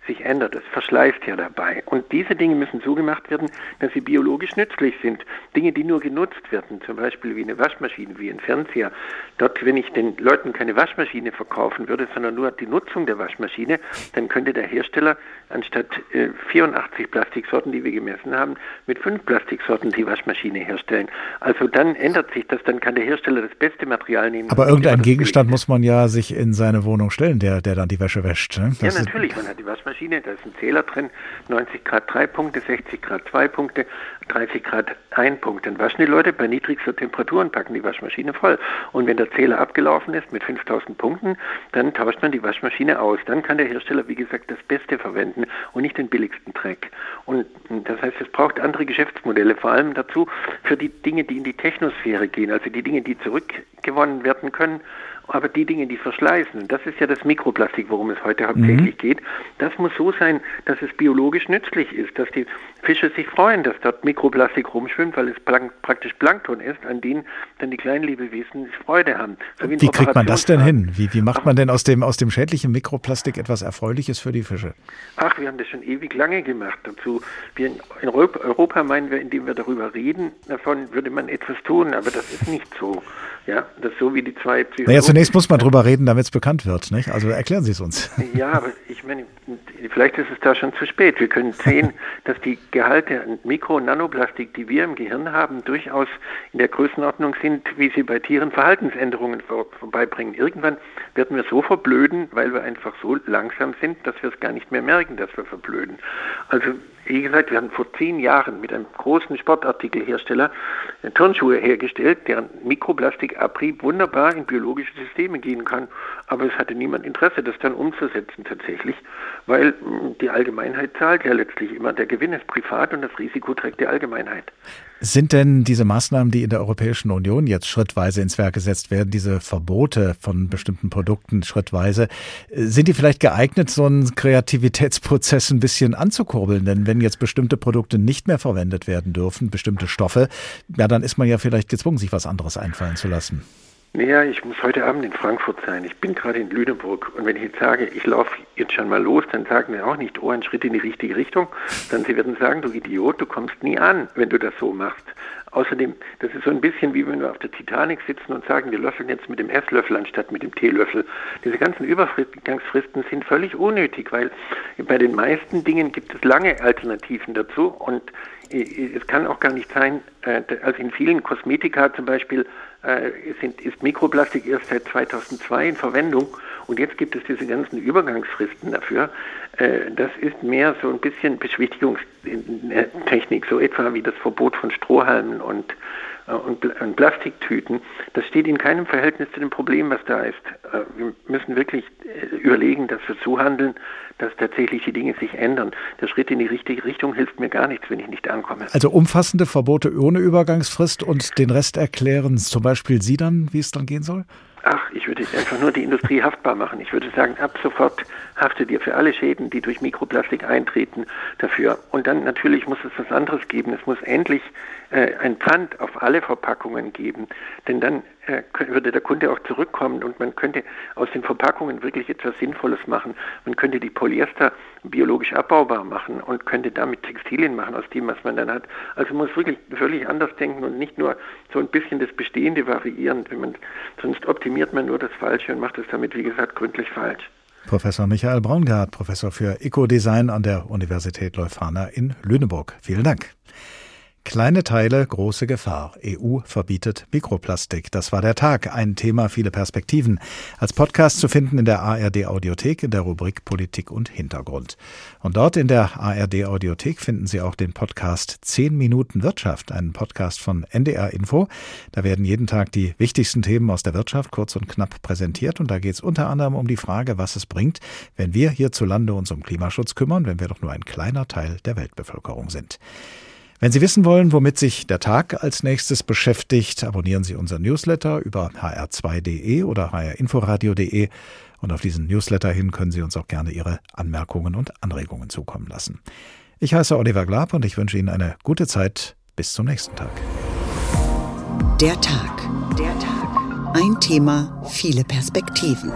sich ändert. Es verschleißt ja dabei. Und diese Dinge müssen so gemacht werden, dass sie biologisch nützlich sind. Dinge, die nur genutzt werden, zum Beispiel wie eine Waschmaschine, wie ein Fernseher. Dort, wenn ich den Leuten keine Waschmaschine verkaufen würde, sondern nur die Nutzung der Waschmaschine, dann könnte der Hersteller anstatt äh, 84 Plastiksorten, die wir gemessen haben, mit fünf Plastiksorten die Waschmaschine herstellen. Also dann ändert sich das, dann kann der Hersteller das beste Material nehmen. Aber irgendein Gegenstand muss man ja sich in seine Wohnung stellen, der, der dann die Wäsche wäscht. Ne? Ja, natürlich. Man hat die Waschmaschine Waschmaschine, da ist ein Zähler drin, 90 Grad 3 Punkte, 60 Grad 2 Punkte, 30 Grad 1 Punkt. Dann waschen die Leute bei niedrigster Temperatur und packen die Waschmaschine voll. Und wenn der Zähler abgelaufen ist mit 5000 Punkten, dann tauscht man die Waschmaschine aus. Dann kann der Hersteller, wie gesagt, das Beste verwenden und nicht den billigsten Dreck. Und das heißt, es braucht andere Geschäftsmodelle, vor allem dazu für die Dinge, die in die Technosphäre gehen, also die Dinge, die zurückgewonnen werden können aber die Dinge, die verschleißen, das ist ja das Mikroplastik, worum es heute hauptsächlich mhm. geht, das muss so sein, dass es biologisch nützlich ist, dass die Fische sich freuen, dass dort Mikroplastik rumschwimmt, weil es plank praktisch Plankton ist, an denen dann die kleinen Lebewesen Freude haben. So wie, wie kriegt man das denn hin? Wie, wie macht man denn aus dem, aus dem schädlichen Mikroplastik etwas Erfreuliches für die Fische? Ach, wir haben das schon ewig lange gemacht. Dazu, wir in Europa meinen wir, indem wir darüber reden, davon würde man etwas tun, aber das ist nicht so. Ja, das ist so wie die zwei Psychologen. Naja, zunächst muss man darüber reden, damit es bekannt wird, nicht? Also erklären Sie es uns. Ja, aber ich meine, vielleicht ist es da schon zu spät. Wir können sehen, <laughs> dass die Gehalte an Mikro- und Nanoplastik, die wir im Gehirn haben, durchaus in der Größenordnung sind, wie sie bei Tieren Verhaltensänderungen vor, vorbeibringen. Irgendwann werden wir so verblöden, weil wir einfach so langsam sind, dass wir es gar nicht mehr merken, dass wir verblöden. Also wie gesagt, wir haben vor zehn Jahren mit einem großen Sportartikelhersteller Turnschuhe hergestellt, deren Mikroplastikabrieb wunderbar in biologische Systeme gehen kann. Aber es hatte niemand Interesse, das dann umzusetzen tatsächlich, weil hm, die Allgemeinheit zahlt ja letztlich immer. Der Gewinn ist privat und das Risiko trägt die Allgemeinheit. Sind denn diese Maßnahmen, die in der Europäischen Union jetzt schrittweise ins Werk gesetzt werden, diese Verbote von bestimmten Produkten schrittweise, sind die vielleicht geeignet, so einen Kreativitätsprozess ein bisschen anzukurbeln? Denn wenn jetzt bestimmte Produkte nicht mehr verwendet werden dürfen, bestimmte Stoffe, ja, dann ist man ja vielleicht gezwungen, sich was anderes einfallen zu lassen. Naja, ich muss heute Abend in Frankfurt sein. Ich bin gerade in Lüneburg. Und wenn ich jetzt sage, ich laufe jetzt schon mal los, dann sagen wir auch nicht, oh, ein Schritt in die richtige Richtung. Dann sie werden sagen, du Idiot, du kommst nie an, wenn du das so machst. Außerdem, das ist so ein bisschen wie wenn wir auf der Titanic sitzen und sagen, wir löffeln jetzt mit dem Esslöffel anstatt mit dem Teelöffel. Diese ganzen Übergangsfristen sind völlig unnötig, weil bei den meisten Dingen gibt es lange Alternativen dazu und es kann auch gar nicht sein, äh, also in vielen Kosmetika zum Beispiel äh, sind, ist Mikroplastik erst seit 2002 in Verwendung und jetzt gibt es diese ganzen Übergangsfristen dafür. Äh, das ist mehr so ein bisschen Beschwichtigungstechnik, so etwa wie das Verbot von Strohhalmen und äh, und, Plastiktüten, das steht in keinem Verhältnis zu dem Problem, was da ist. Äh, wir müssen wirklich äh, überlegen, dass wir so handeln, dass tatsächlich die Dinge sich ändern. Der Schritt in die richtige Richtung hilft mir gar nichts, wenn ich nicht ankomme. Also umfassende Verbote ohne Übergangsfrist und den Rest erklären zum Beispiel Sie dann, wie es dann gehen soll? Ach, ich würde einfach nur die Industrie haftbar machen. Ich würde sagen, ab sofort haftet ihr für alle Schäden, die durch Mikroplastik eintreten, dafür. Und dann natürlich muss es was anderes geben. Es muss endlich äh, ein Pfand auf alle Verpackungen geben. Denn dann würde der Kunde auch zurückkommen und man könnte aus den Verpackungen wirklich etwas Sinnvolles machen. Man könnte die Polyester biologisch abbaubar machen und könnte damit Textilien machen aus dem, was man dann hat. Also man muss wirklich völlig anders denken und nicht nur so ein bisschen das Bestehende variieren. Man, sonst optimiert man nur das Falsche und macht es damit, wie gesagt, gründlich falsch. Professor Michael Braungart, Professor für Eco-Design an der Universität Leuphana in Lüneburg. Vielen Dank. Kleine Teile, große Gefahr. EU verbietet Mikroplastik. Das war der Tag. Ein Thema, viele Perspektiven. Als Podcast zu finden in der ARD Audiothek in der Rubrik Politik und Hintergrund. Und dort in der ARD Audiothek finden Sie auch den Podcast 10 Minuten Wirtschaft, einen Podcast von NDR Info. Da werden jeden Tag die wichtigsten Themen aus der Wirtschaft kurz und knapp präsentiert. Und da geht es unter anderem um die Frage, was es bringt, wenn wir hierzulande uns um Klimaschutz kümmern, wenn wir doch nur ein kleiner Teil der Weltbevölkerung sind. Wenn Sie wissen wollen, womit sich der Tag als nächstes beschäftigt, abonnieren Sie unseren Newsletter über hr2.de oder hrinforadio.de und auf diesen Newsletter hin können Sie uns auch gerne Ihre Anmerkungen und Anregungen zukommen lassen. Ich heiße Oliver Glab und ich wünsche Ihnen eine gute Zeit. Bis zum nächsten Tag. Der Tag. Der Tag. Ein Thema, viele Perspektiven.